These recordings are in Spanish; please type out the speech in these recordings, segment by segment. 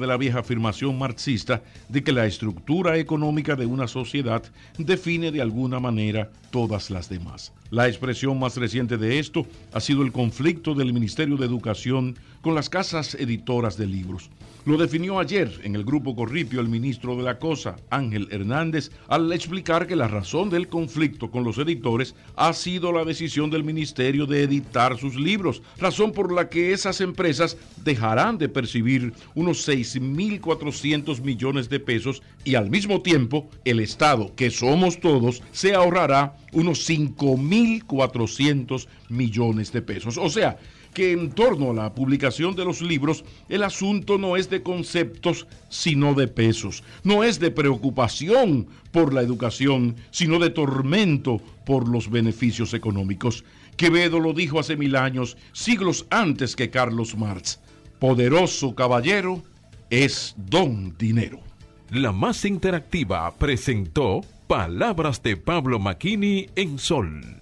de la vieja afirmación marxista de que la estructura económica de una sociedad define de alguna manera todas las demás. La expresión más reciente de esto ha sido el conflicto del Ministerio de Educación con las casas editoras de libros. Lo definió ayer en el grupo Corripio el ministro de la Cosa, Ángel Hernández, al explicar que la razón del conflicto con los editores ha sido la decisión del ministerio de editar sus libros, razón por la que esas empresas dejarán de percibir unos 6.400 millones de pesos y al mismo tiempo el Estado, que somos todos, se ahorrará unos 5.400 millones de pesos. O sea, que en torno a la publicación de los libros el asunto no es de conceptos, sino de pesos. No es de preocupación por la educación, sino de tormento por los beneficios económicos. Quevedo lo dijo hace mil años, siglos antes que Carlos Marx. Poderoso caballero es don dinero. La más interactiva presentó Palabras de Pablo Maquini en Sol.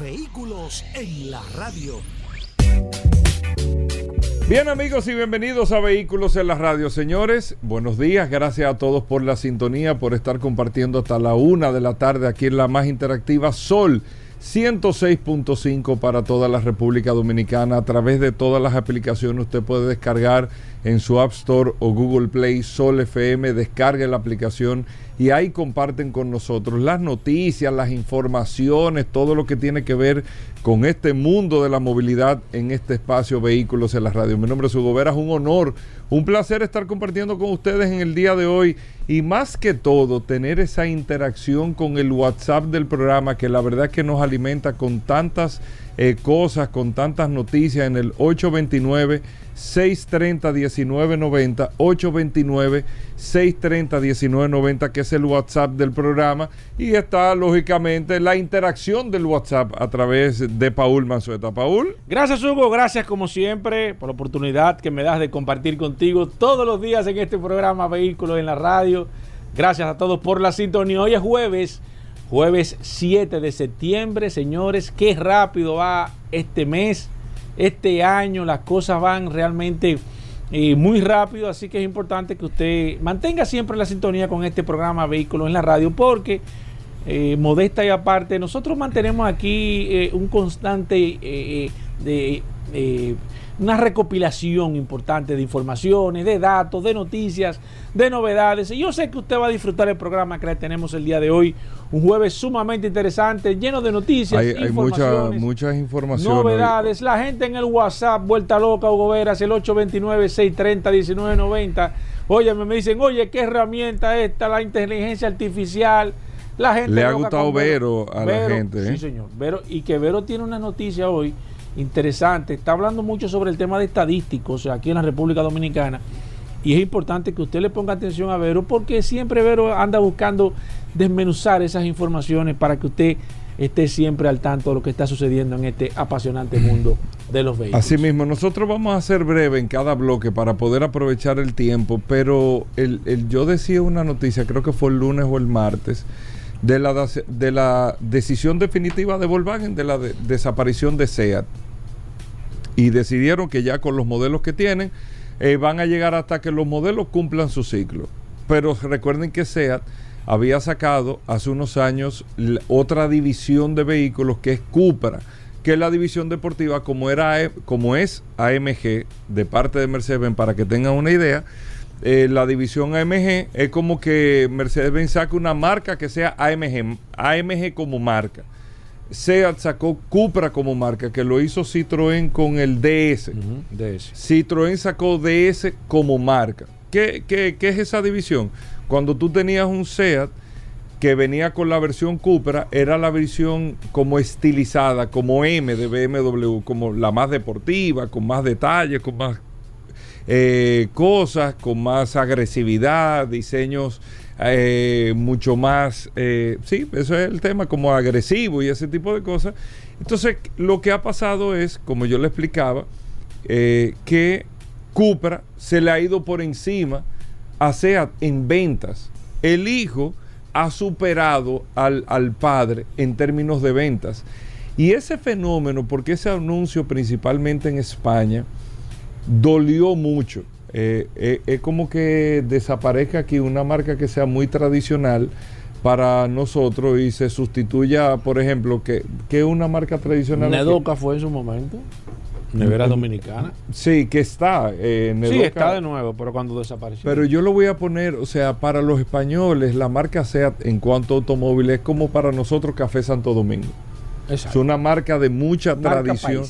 Vehículos en la radio. Bien amigos y bienvenidos a Vehículos en la radio. Señores, buenos días. Gracias a todos por la sintonía, por estar compartiendo hasta la una de la tarde aquí en la más interactiva Sol 106.5 para toda la República Dominicana. A través de todas las aplicaciones usted puede descargar en su App Store o Google Play Sol FM, descargue la aplicación y ahí comparten con nosotros las noticias, las informaciones, todo lo que tiene que ver con este mundo de la movilidad en este espacio Vehículos en la Radio. Mi nombre es Hugo Vera, es un honor, un placer estar compartiendo con ustedes en el día de hoy y más que todo tener esa interacción con el WhatsApp del programa que la verdad que nos alimenta con tantas eh, cosas, con tantas noticias en el 829. 630-1990, 829-630-1990, que es el WhatsApp del programa. Y está, lógicamente, la interacción del WhatsApp a través de Paul Manzueta. Paul. Gracias, Hugo. Gracias, como siempre, por la oportunidad que me das de compartir contigo todos los días en este programa Vehículos en la Radio. Gracias a todos por la sintonía. Hoy es jueves, jueves 7 de septiembre. Señores, qué rápido va este mes este año las cosas van realmente eh, muy rápido, así que es importante que usted mantenga siempre la sintonía con este programa Vehículos en la Radio, porque eh, modesta y aparte, nosotros mantenemos aquí eh, un constante de una recopilación importante de informaciones, de datos, de noticias, de novedades. Y yo sé que usted va a disfrutar el programa que tenemos el día de hoy. Un jueves sumamente interesante, lleno de noticias, hay, hay muchas informaciones. Novedades. La gente en el WhatsApp, vuelta loca, Hugo Veras, el 829-630-1990. Oye, me dicen, oye, ¿qué herramienta esta? La inteligencia artificial. La gente Le ha gustado Vero, a la gente. Sí, ¿eh? señor. Vero, y que Vero tiene una noticia hoy interesante. Está hablando mucho sobre el tema de estadísticos aquí en la República Dominicana. Y es importante que usted le ponga atención a Vero porque siempre Vero anda buscando desmenuzar esas informaciones para que usted esté siempre al tanto de lo que está sucediendo en este apasionante mundo de los vehículos. Asimismo, nosotros vamos a ser breve en cada bloque para poder aprovechar el tiempo, pero el, yo decía una noticia, creo que fue el lunes o el martes, de la, de la decisión definitiva de Volkswagen de la desaparición de SEAT. Y decidieron que ya con los modelos que tienen, eh, van a llegar hasta que los modelos cumplan su ciclo. Pero recuerden que SEAT había sacado hace unos años otra división de vehículos que es Cupra, que es la división deportiva como, era, como es AMG de parte de Mercedes-Benz, para que tengan una idea eh, la división AMG es como que Mercedes-Benz saca una marca que sea AMG, AMG como marca. SEAT sacó Cupra como marca, que lo hizo Citroën con el DS. Citroën sacó DS como marca. ¿Qué, qué, qué es esa división? Cuando tú tenías un SEAT que venía con la versión Cupra era la versión como estilizada, como M de BMW, como la más deportiva, con más detalles, con más eh, cosas, con más agresividad, diseños eh, mucho más, eh, sí, eso es el tema, como agresivo y ese tipo de cosas. Entonces, lo que ha pasado es, como yo le explicaba, que Cupra se le ha ido por encima a SEAT en ventas. El hijo ha superado al, al, padre en términos de ventas. Y ese fenómeno, porque ese anuncio principalmente en España, dolió mucho. Eh, eh, es como que desaparezca aquí una marca que sea muy tradicional para nosotros y se sustituya, por ejemplo, que, es una marca tradicional. Nedoca fue en su momento. Nevera Dominicana. Sí, que está. Eh, sí, está de nuevo, pero cuando desapareció. Pero yo lo voy a poner, o sea, para los españoles, la marca SEAT en cuanto a automóviles es como para nosotros Café Santo Domingo. Es una marca de mucha tradición.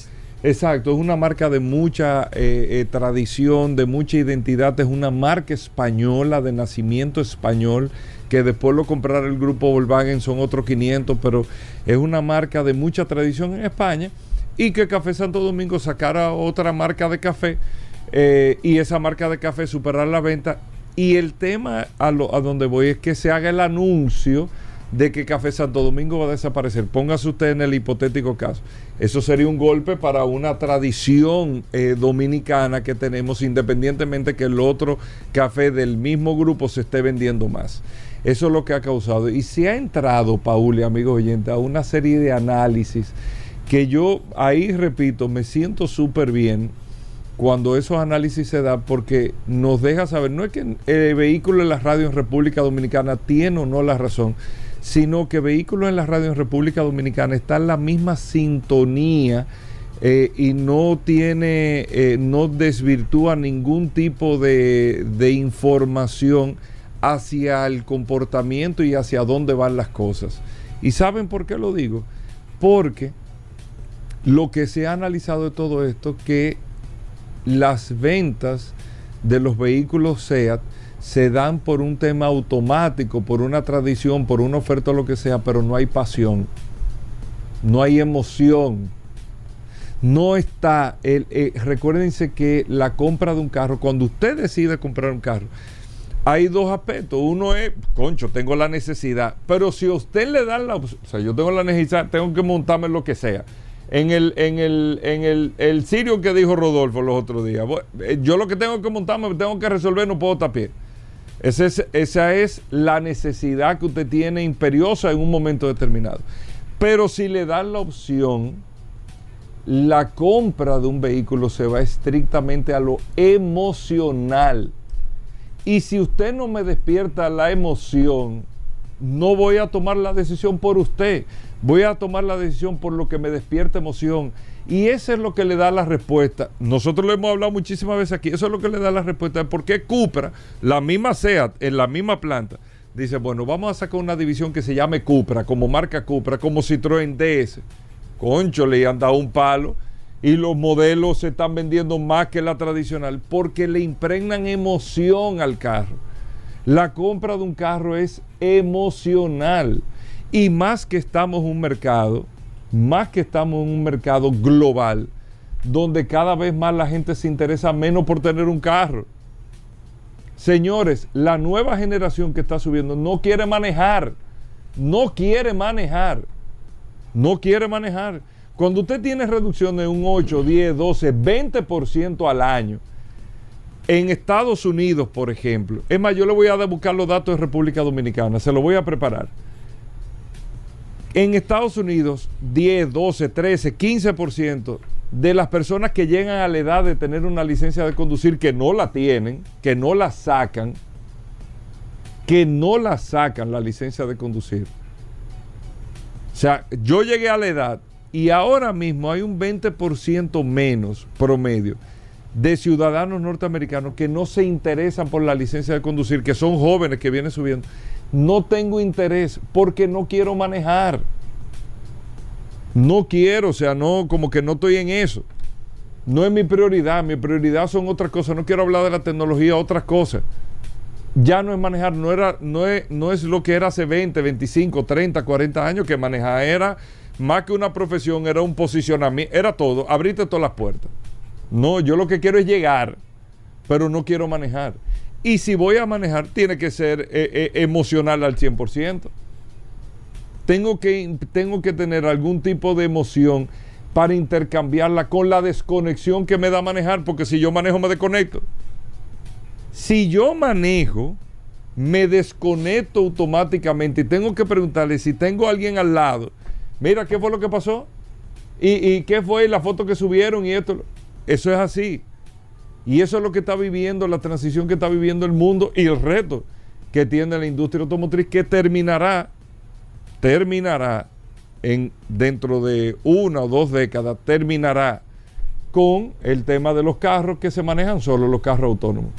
Exacto, es una marca de mucha eh, eh, tradición, de mucha identidad, es una marca española, de nacimiento español, que después lo comprará el grupo Volkswagen, son otros 500, pero es una marca de mucha tradición en España y que Café Santo Domingo sacara otra marca de café eh, y esa marca de café superar la venta. Y el tema a, lo, a donde voy es que se haga el anuncio de que Café Santo Domingo va a desaparecer. Póngase usted en el hipotético caso. Eso sería un golpe para una tradición eh, dominicana que tenemos, independientemente que el otro café del mismo grupo se esté vendiendo más. Eso es lo que ha causado. Y se ha entrado, Paul y amigos oyentes, a una serie de análisis que yo ahí, repito, me siento súper bien cuando esos análisis se dan porque nos deja saber, no es que el vehículo en la radio en República Dominicana tiene o no la razón, sino que vehículos en la radio en República Dominicana está en la misma sintonía eh, y no tiene, eh, no desvirtúa ningún tipo de, de información hacia el comportamiento y hacia dónde van las cosas. ¿Y saben por qué lo digo? Porque lo que se ha analizado de todo esto que las ventas de los vehículos SEAT se dan por un tema automático, por una tradición, por una oferta o lo que sea, pero no hay pasión, no hay emoción. No está, el, eh, recuérdense que la compra de un carro, cuando usted decide comprar un carro, hay dos aspectos. Uno es, concho, tengo la necesidad, pero si usted le da la, o sea, yo tengo la necesidad, tengo que montarme lo que sea en el, en el, en el, el sirio que dijo Rodolfo los otros días. Eh, yo lo que tengo que montarme, tengo que resolver, no puedo tapar. Esa es, esa es la necesidad que usted tiene imperiosa en un momento determinado. Pero si le dan la opción, la compra de un vehículo se va estrictamente a lo emocional. Y si usted no me despierta la emoción, no voy a tomar la decisión por usted. Voy a tomar la decisión por lo que me despierta emoción. Y eso es lo que le da la respuesta. Nosotros lo hemos hablado muchísimas veces aquí. Eso es lo que le da la respuesta de por qué Cupra, la misma SEAT, en la misma planta, dice, bueno, vamos a sacar una división que se llame Cupra, como marca Cupra, como Citroën DS. Concho, le han dado un palo. Y los modelos se están vendiendo más que la tradicional porque le impregnan emoción al carro. La compra de un carro es emocional. Y más que estamos en un mercado, más que estamos en un mercado global, donde cada vez más la gente se interesa menos por tener un carro. Señores, la nueva generación que está subiendo no quiere manejar. No quiere manejar. No quiere manejar. Cuando usted tiene reducción de un 8, 10, 12, 20% al año, en Estados Unidos, por ejemplo, es más, yo le voy a buscar los datos de República Dominicana, se lo voy a preparar. En Estados Unidos, 10, 12, 13, 15% de las personas que llegan a la edad de tener una licencia de conducir que no la tienen, que no la sacan, que no la sacan la licencia de conducir. O sea, yo llegué a la edad y ahora mismo hay un 20% menos promedio de ciudadanos norteamericanos que no se interesan por la licencia de conducir, que son jóvenes que vienen subiendo no tengo interés porque no quiero manejar. No quiero, o sea, no, como que no estoy en eso. No es mi prioridad, mi prioridad son otras cosas. No quiero hablar de la tecnología, otras cosas. ya no es manejar, no, era, no, es, no es lo que era hace 20, 25, 30, 40 años, que manejar era más que una profesión, era un posicionamiento, era todo, abrirte todas las puertas. No, yo lo que quiero es llegar, pero no quiero manejar. Y si voy a manejar, tiene que ser eh, eh, emocional al 100%. Tengo que, tengo que tener algún tipo de emoción para intercambiarla con la desconexión que me da manejar, porque si yo manejo me desconecto. Si yo manejo, me desconecto automáticamente y tengo que preguntarle si tengo a alguien al lado, mira, ¿qué fue lo que pasó? ¿Y, y qué fue la foto que subieron y esto? Eso es así. Y eso es lo que está viviendo, la transición que está viviendo el mundo y el reto que tiene la industria automotriz que terminará, terminará en dentro de una o dos décadas, terminará con el tema de los carros que se manejan solo, los carros autónomos.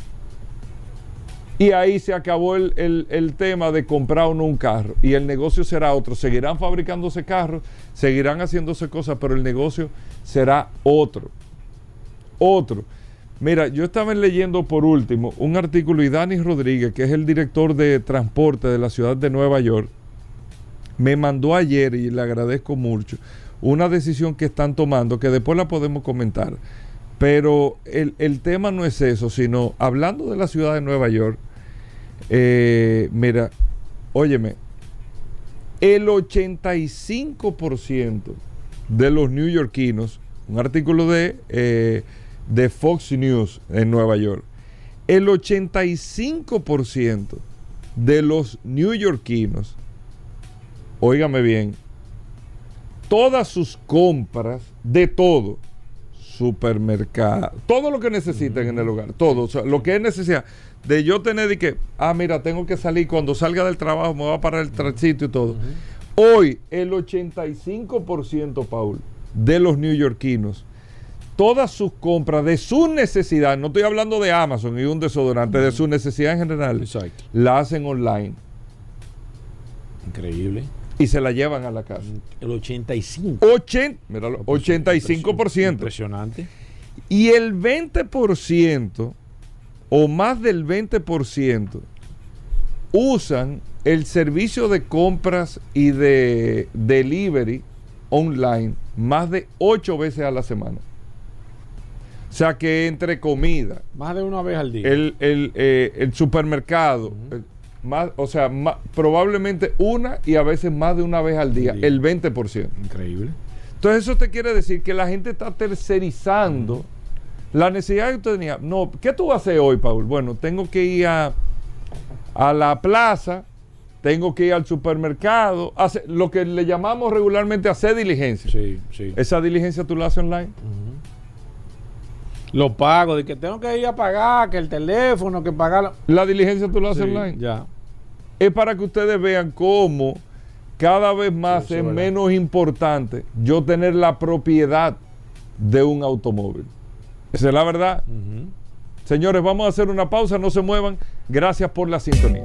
Y ahí se acabó el, el, el, tema de comprar o no un carro. Y el negocio será otro. Seguirán fabricándose carros, seguirán haciéndose cosas, pero el negocio será otro. Otro. Mira, yo estaba leyendo por último un artículo y Dani Rodríguez, que es el director de transporte de la ciudad de Nueva York, me mandó ayer, y le agradezco mucho, una decisión que están tomando, que después la podemos comentar. Pero el, el tema no es eso, sino hablando de la ciudad de Nueva York, eh, mira, óyeme, el 85% de los neoyorquinos, un artículo de, eh, de Fox News en Nueva York, el 85% de los neoyorquinos, óigame bien, todas sus compras de todo, supermercado, todo lo que necesiten en el hogar, todo, o sea, lo que es necesidad de yo tener de que, ah, mira, tengo que salir, cuando salga del trabajo me va a parar el tránsito y todo. Hoy, el 85%, Paul, de los neoyorquinos, todas sus compras de su necesidad, no estoy hablando de Amazon y un desodorante, de su necesidad en general, Exacto. la hacen online Increíble. y se la llevan a la casa. El 85. 80, míralo, 85%. Impresionante. Y el 20% o más del 20% usan el servicio de compras y de delivery online más de 8 veces a la semana. O sea que entre comida, Más de una vez al día. el, el, eh, el supermercado, el- más, o sea, probablemente una y a veces más de una vez al día, día. el 20%. Increíble. Entonces eso te quiere decir que la gente está tercerizando la necesidad que usted tenía. No, ¿qué tú vas a hacer hoy, Paul? Bueno, tengo que ir a, a la plaza, tengo que ir al supermercado, hacer, lo que le llamamos regularmente hacer diligencia. Sí, sí. Esa diligencia tú la haces online. Lo pago, de que tengo que ir a pagar, que el teléfono, que pagar. La diligencia tú la haces Sí, online. Ya. Es para que ustedes vean cómo cada vez más Sí, es verdad. menos importante yo tener la propiedad de un automóvil. Esa es la verdad. Señores, vamos a hacer una pausa, no se muevan. Gracias por la sintonía.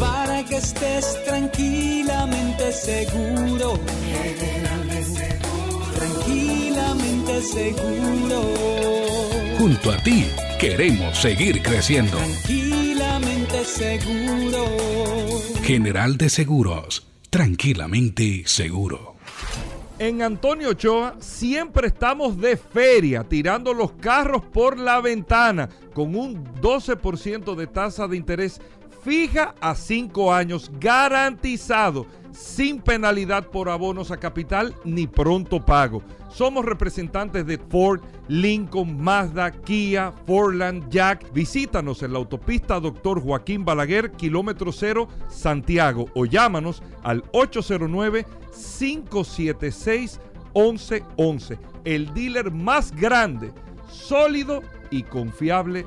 para que estés tranquilamente seguro. Seguro. Junto a ti queremos seguir creciendo. Tranquilamente seguro. General de Seguros, tranquilamente seguro. En Antonio Ochoa siempre estamos de feria, tirando los carros por la ventana, con un 12% de tasa de interés fija a 5 años, garantizado, sin penalidad por abonos a capital ni pronto pago. Somos representantes de Ford, Lincoln, Mazda, Kia, Forland, Jack. Visítanos en la autopista Doctor Joaquín Balaguer, kilómetro cero, Santiago, o llámanos al 809-576-1111. El dealer más grande, sólido y confiable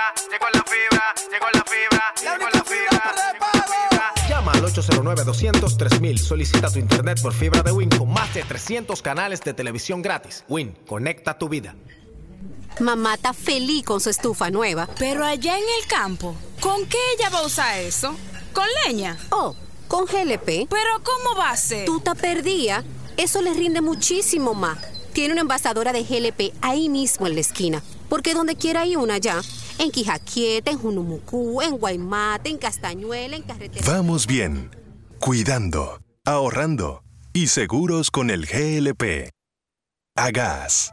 fibra, llegó la fibra, llegó la fibra, llegó la fibra. Llama al 809-200-3000. Solicita tu internet por fibra de Win con más de 300 canales de televisión gratis. Win, conecta tu vida. Mamá está feliz con su estufa nueva. Pero allá en el campo, ¿con qué ella va a usar eso? ¿Con leña? Oh, con GLP. ¿Pero cómo va a ser? Tú te perdía. Eso les rinde muchísimo más. Tiene una envasadora de GLP ahí mismo en la esquina. Porque donde quiera hay una ya. En Quijaquieta, en Junumucú, en Guaymate, en Castañuela, en Carretera. Vamos bien. Cuidando, ahorrando y seguros con el GLP. A gas.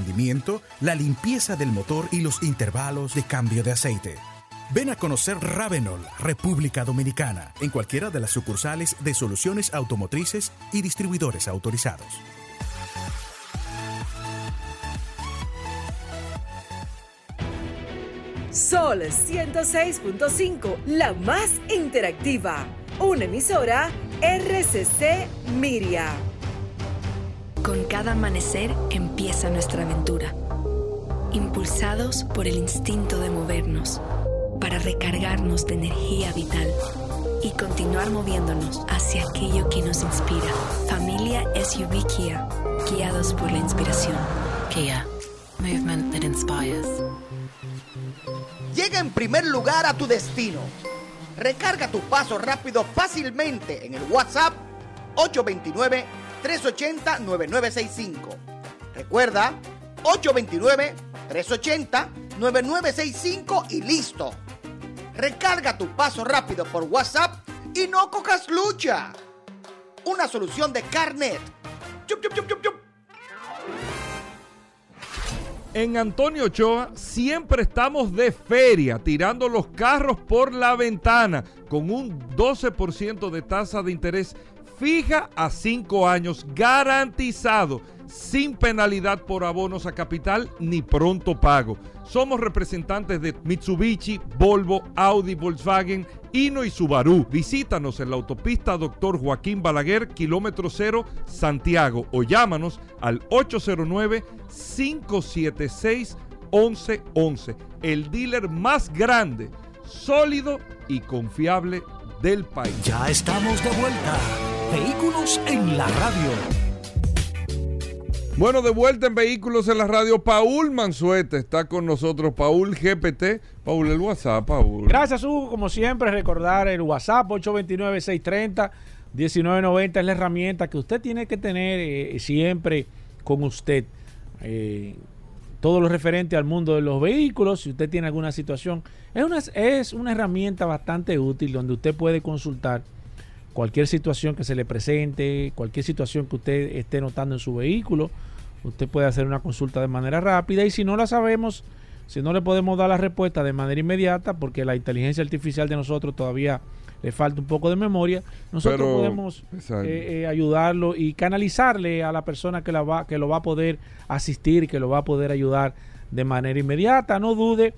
rendimiento, la limpieza del motor y los intervalos de cambio de aceite. Ven a conocer Ravenol, República Dominicana, en cualquiera de las sucursales de soluciones automotrices y distribuidores autorizados. Sol 106.5, la más interactiva. Una emisora RCC Miria. Con cada amanecer empieza nuestra aventura, impulsados por el instinto de movernos, para recargarnos de energía vital y continuar moviéndonos hacia aquello que nos inspira. Familia SUV Kia, guiados por la inspiración. Kia, movement that inspires. Llega en primer lugar a tu destino. Recarga tu paso rápido fácilmente en el WhatsApp 829 380-9965. Recuerda, 829-380-9965 y listo. Recarga tu paso rápido por WhatsApp y no cojas lucha. Una solución de Carnet. En Antonio Ochoa siempre estamos de feria, tirando los carros por la ventana, con un 12% de tasa de interés fija a cinco años, garantizado, sin penalidad por abonos a capital ni pronto pago. Somos representantes de Mitsubishi, Volvo, Audi, Volkswagen, Hino y Subaru. Visítanos en la autopista Dr. Joaquín Balaguer, kilómetro cero, Santiago, o llámanos al 809-576-1111. El dealer más grande, sólido y confiable del país. Ya estamos de vuelta. Vehículos en la radio. Bueno, de vuelta en Vehículos en la radio, Paul Mansuete está con nosotros, Paul GPT. Paul, el WhatsApp, Paul. Gracias, Hugo. Como siempre, recordar el WhatsApp 829-630-1990 es la herramienta que usted tiene que tener eh, siempre con usted. Eh, todo lo referente al mundo de los vehículos, si usted tiene alguna situación, es una, es una herramienta bastante útil donde usted puede consultar cualquier situación que se le presente, cualquier situación que usted esté notando en su vehículo, usted puede hacer una consulta de manera rápida y si no la sabemos, si no le podemos dar la respuesta de manera inmediata, porque la inteligencia artificial de nosotros todavía le falta un poco de memoria, nosotros podemos eh, eh, ayudarlo y canalizarle a la persona que, la va, que lo va a poder asistir, que lo va a poder ayudar de manera inmediata. No dude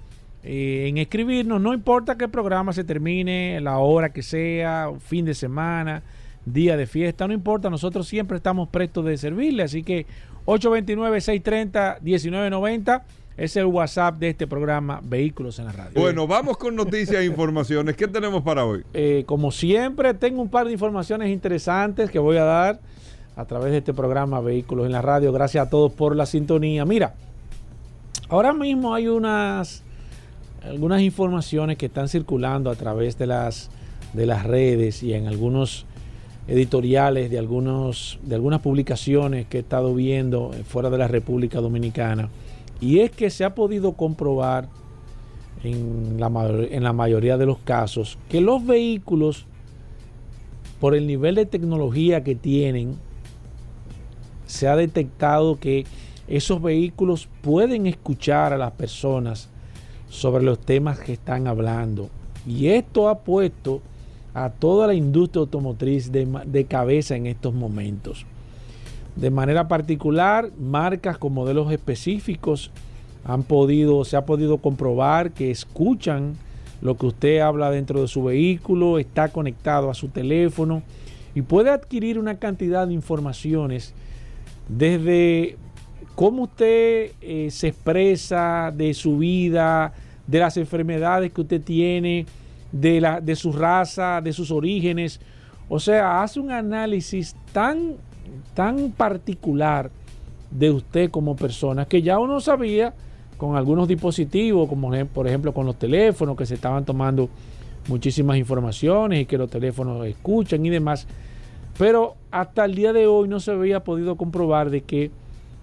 eh, en escribirnos, no importa que el programa se termine, la hora que sea, fin de semana, día de fiesta, no importa, nosotros siempre estamos prestos de servirle, así que 829-630-1990 es el WhatsApp de este programa Vehículos en la Radio. Bueno, vamos con noticias e informaciones. ¿Qué tenemos para hoy? Eh, como siempre, tengo un par de informaciones interesantes que voy a dar a través de este programa Vehículos en la Radio. Gracias a todos por la sintonía. Mira, ahora mismo hay unas algunas informaciones que están circulando a través de las de las redes y en algunos editoriales de algunos de algunas publicaciones que he estado viendo fuera de la República Dominicana. Y es que se ha podido comprobar en la, en la mayoría de los casos que los vehículos, por el nivel de tecnología que tienen, se ha detectado que esos vehículos pueden escuchar a las personas sobre los temas que están hablando. Y esto ha puesto a toda la industria automotriz de, de cabeza en estos momentos. De manera particular, marcas con modelos específicos han podido, se ha podido comprobar que escuchan lo que usted habla dentro de su vehículo, está conectado a su teléfono y puede adquirir una cantidad de informaciones desde cómo usted eh, se expresa de su vida, de las enfermedades que usted tiene, de, la, de su raza, de sus orígenes. O sea, hace un análisis tan, tan particular de usted como persona que ya uno sabía con algunos dispositivos, como por ejemplo con los teléfonos, que se estaban tomando muchísimas informaciones y que los teléfonos escuchan y demás. Pero hasta el día de hoy no se había podido comprobar de que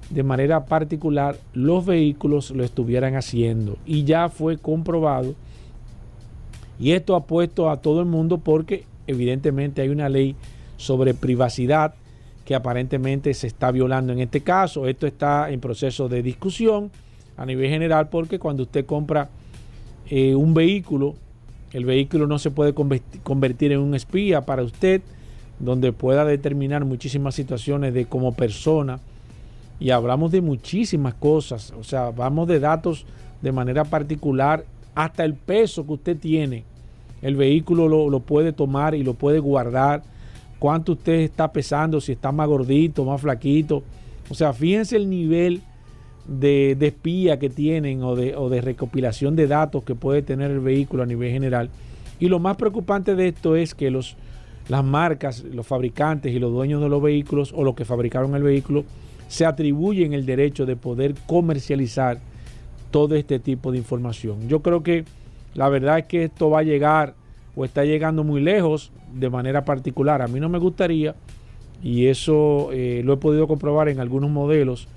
de manera particular los vehículos lo estuvieran haciendo. Y ya fue comprobado. Y esto ha puesto a todo el mundo porque evidentemente hay una ley sobre privacidad que aparentemente se está violando en este caso. Esto está en proceso de discusión a nivel general porque cuando usted compra eh, un vehículo, el vehículo no se puede converti- convertir en un espía para usted, donde pueda determinar muchísimas situaciones de como persona. Y hablamos de muchísimas cosas, o sea, vamos de datos de manera particular, hasta el peso que usted tiene. El vehículo lo, lo puede tomar y lo puede guardar. Cuánto usted está pesando, si está más gordito, más flaquito. O sea, fíjense el nivel de, de espía que tienen o de, o de recopilación de datos que puede tener el vehículo a nivel general. Y lo más preocupante de esto es que los, las marcas, los fabricantes y los dueños de los vehículos o los que fabricaron el vehículo se atribuyen el derecho de poder comercializar todo este tipo de información. Yo creo que la verdad es que esto va a llegar o está llegando muy lejos de manera particular. A mí no me gustaría, y eso eh, lo he podido comprobar en algunos modelos,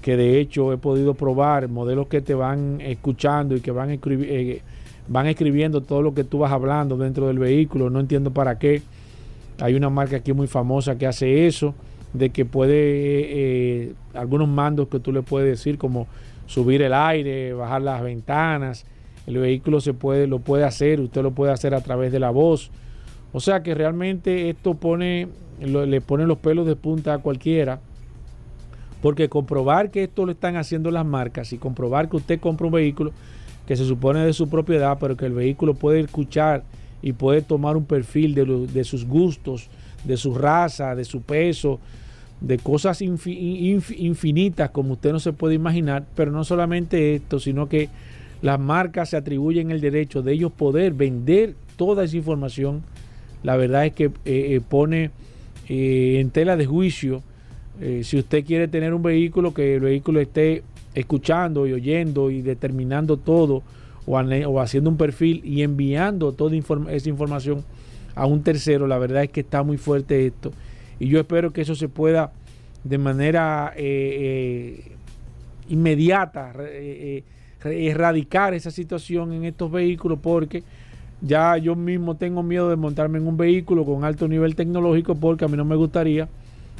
que de hecho he podido probar modelos que te van escuchando y que van, eh, van escribiendo todo lo que tú vas hablando dentro del vehículo. No entiendo para qué. Hay una marca aquí muy famosa que hace eso, de que puede, eh, algunos mandos que tú le puedes decir, como subir el aire, bajar las ventanas. El vehículo se puede, lo puede hacer, usted lo puede hacer a través de la voz. O sea que realmente esto pone, le pone los pelos de punta a cualquiera. Porque comprobar que esto lo están haciendo las marcas y comprobar que usted compra un vehículo que se supone de su propiedad, pero que el vehículo puede escuchar y puede tomar un perfil de, de sus gustos, de su raza, de su peso, de cosas infi- inf- infinitas como usted no se puede imaginar, pero no solamente esto, sino que las marcas se atribuyen el derecho de ellos poder vender toda esa información. La verdad es que eh, eh, pone eh, en tela de juicio eh, si usted quiere tener un vehículo, que el vehículo esté escuchando y oyendo y determinando todo o, haciendo un perfil y enviando toda esa información a un tercero, la verdad es que está muy fuerte esto. Y yo espero que eso se pueda de manera eh, eh, inmediata eh, erradicar esa situación en estos vehículos porque ya yo mismo tengo miedo de montarme en un vehículo con alto nivel tecnológico porque a mí no me gustaría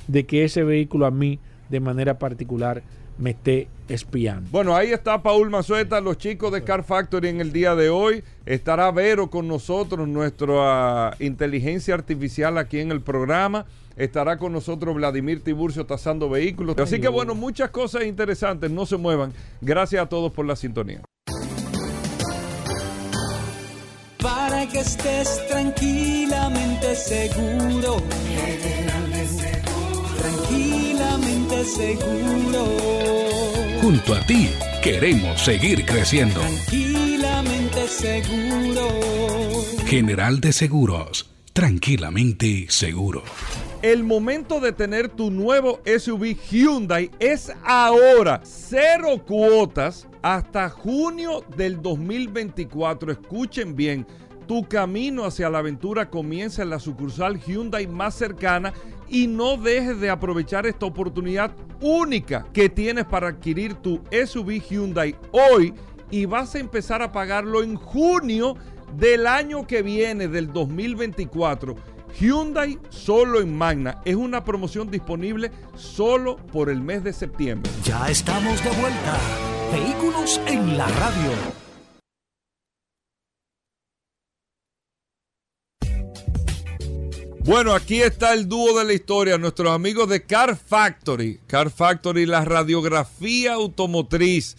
de que ese vehículo a mí de manera particular me esté espiando. Bueno, ahí está Paul Mazueta, los chicos de Car Factory en el día de hoy. Estará Vero con nosotros, nuestra inteligencia artificial aquí en el programa. Estará con nosotros Vladimir Tiburcio tasando vehículos. Así que bueno, muchas cosas interesantes. No se muevan. Gracias a todos por la sintonía. Para que estés tranquilamente seguro. Tranquilamente seguro. Junto a ti queremos seguir creciendo. Tranquilamente seguro. General de Seguros, tranquilamente seguro. El momento de tener tu nuevo SUV Hyundai es ahora. Cero cuotas hasta junio del 2024. Escuchen bien. Tu camino hacia la aventura comienza en la sucursal Hyundai más cercana y no dejes de aprovechar esta oportunidad única que tienes para adquirir tu SUV Hyundai hoy y vas a empezar a pagarlo en junio del año que viene, del 2024. Hyundai solo en Magna. Es una promoción disponible solo por el mes de septiembre. Ya estamos de vuelta. Vehículos en la radio. Bueno, aquí está el dúo de la historia, nuestros amigos de Car Factory. Car Factory, la radiografía automotriz.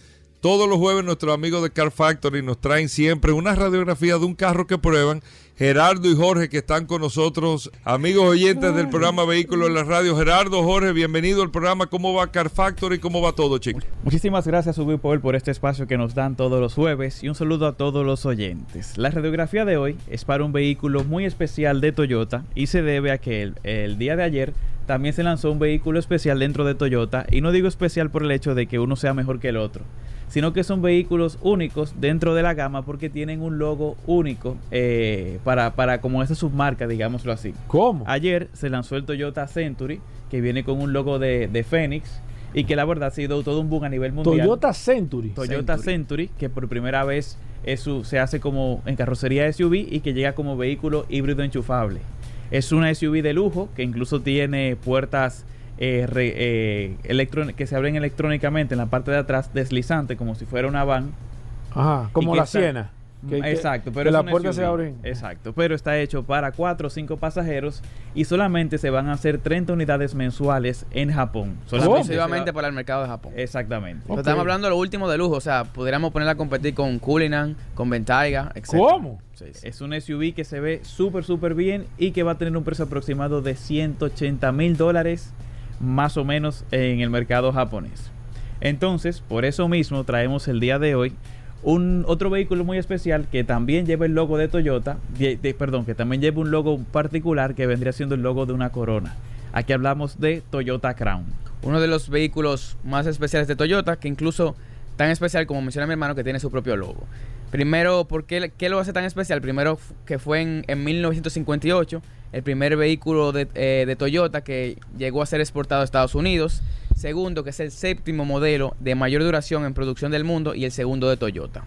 Todos los jueves nuestros amigos de Car Factory nos traen siempre una radiografía de un carro que prueban. Gerardo y Jorge que están con nosotros, amigos oyentes del programa Vehículos en la Radio. Gerardo, Jorge, bienvenido al programa. ¿Cómo va Car Factory? ¿Cómo va todo, chicos? Muchísimas gracias, Ubi Paul, por este espacio que nos dan todos los jueves y un saludo a todos los oyentes. La radiografía de hoy es para un vehículo muy especial de Toyota y se debe a que el, el día de ayer también se lanzó un vehículo especial dentro de Toyota y no digo especial por el hecho de que uno sea mejor que el otro sino que son vehículos únicos dentro de la gama porque tienen un logo único eh, para, para como esa submarca, digámoslo así. ¿Cómo? Ayer se lanzó el Toyota Century, que viene con un logo de, de Phoenix y que la verdad ha sido todo un boom a nivel mundial. Toyota Century. Toyota Century, que por primera vez es su- se hace como en carrocería SUV y que llega como vehículo híbrido enchufable. Es una SUV de lujo que incluso tiene puertas eh, re- eh, electro- que se abren electrónicamente en la parte de atrás, deslizante, como si fuera una van. Ajá, como la está- Siena. Que- Exacto, que pero un puertas se SUV. abren. Exacto, pero está hecho para 4 o 5 pasajeros y solamente se van a hacer 30 unidades mensuales en Japón. Solamente Exclusivamente para el mercado de Japón. Exactamente. Estamos hablando de lo último de lujo, o sea, pudiéramos ponerla a competir con Cullinan, con Bentayga, etc. Es un SUV que se ve súper, súper bien y que va a tener un precio aproximado de 180 mil dólares más o menos en el mercado japonés. Entonces, por eso mismo traemos el día de hoy un otro vehículo muy especial que también lleva el logo de Toyota, perdón, que también lleva un logo particular que vendría siendo el logo de una corona. Aquí hablamos de Toyota Crown. Uno de los vehículos más especiales de Toyota, que incluso tan especial como menciona mi hermano, que tiene su propio logo. Primero, ¿por qué, lo hace tan especial? Primero, que fue en 1958 el primer vehículo de, eh, de Toyota que llegó a ser exportado a Estados Unidos. Segundo, que es el séptimo modelo de mayor duración en producción del mundo y el segundo de Toyota.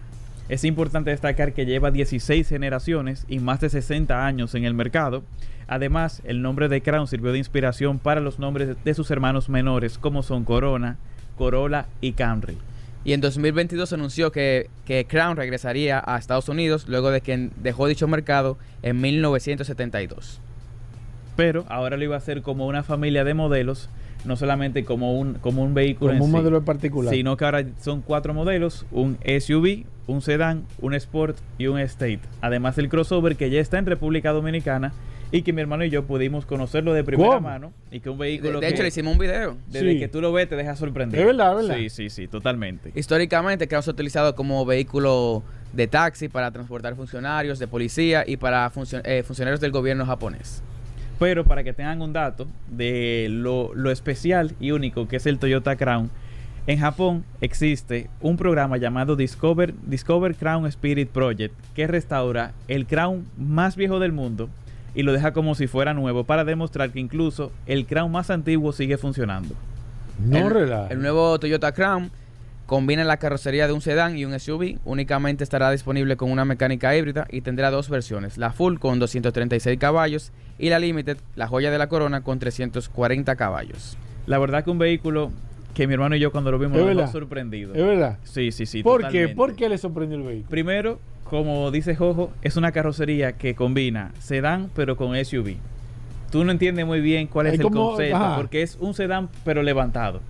Es importante destacar que lleva 16 generaciones y más de 60 años en el mercado. Además, el nombre de Crown sirvió de inspiración para los nombres de sus hermanos menores, como son Corona, Corolla y Camry. Y en 2022 se anunció que, que Crown regresaría a Estados Unidos luego de que dejó dicho mercado en 1972. Pero ahora lo iba a hacer como una familia de modelos, no solamente como un, como un vehículo Como en un sí, modelo en particular. sino que ahora son cuatro modelos, un SUV, un sedán, un Sport y un Estate. Además el crossover que ya está en República Dominicana y que mi hermano y yo pudimos conocerlo de primera ¿Cómo? mano y que un vehículo De- de que- hecho, le hicimos un video. Desde Sí. que tú lo ves te deja sorprendido. Es verdad, verdad. Sí, sí, sí, totalmente. Históricamente, Crown se ha utilizado como vehículo de taxi para transportar funcionarios de policía y para eh, funcionarios del gobierno japonés. Pero para que tengan un dato de lo, lo especial y único que es el Toyota Crown, en Japón existe un programa llamado Discover, Discover Crown Spirit Project que restaura el Crown más viejo del mundo y lo deja como si fuera nuevo para demostrar que incluso el Crown más antiguo sigue funcionando. el, el nuevo Toyota Crown combina la carrocería de un sedán y un SUV. Únicamente estará disponible con una mecánica híbrida y tendrá dos versiones: la Full con 236 caballos y la Limited, la joya de la corona, con 340 caballos. La verdad que un vehículo que mi hermano y yo cuando lo vimos nos sorprendido. Es verdad. Sí, sí, sí. ¿Por qué? ¿Por qué le sorprendió el vehículo? Primero, como dice Jojo, es una carrocería que combina sedán pero con SUV. Tú no entiendes muy bien cuál es Es el como- concepto, ajá. porque es un sedán pero levantado.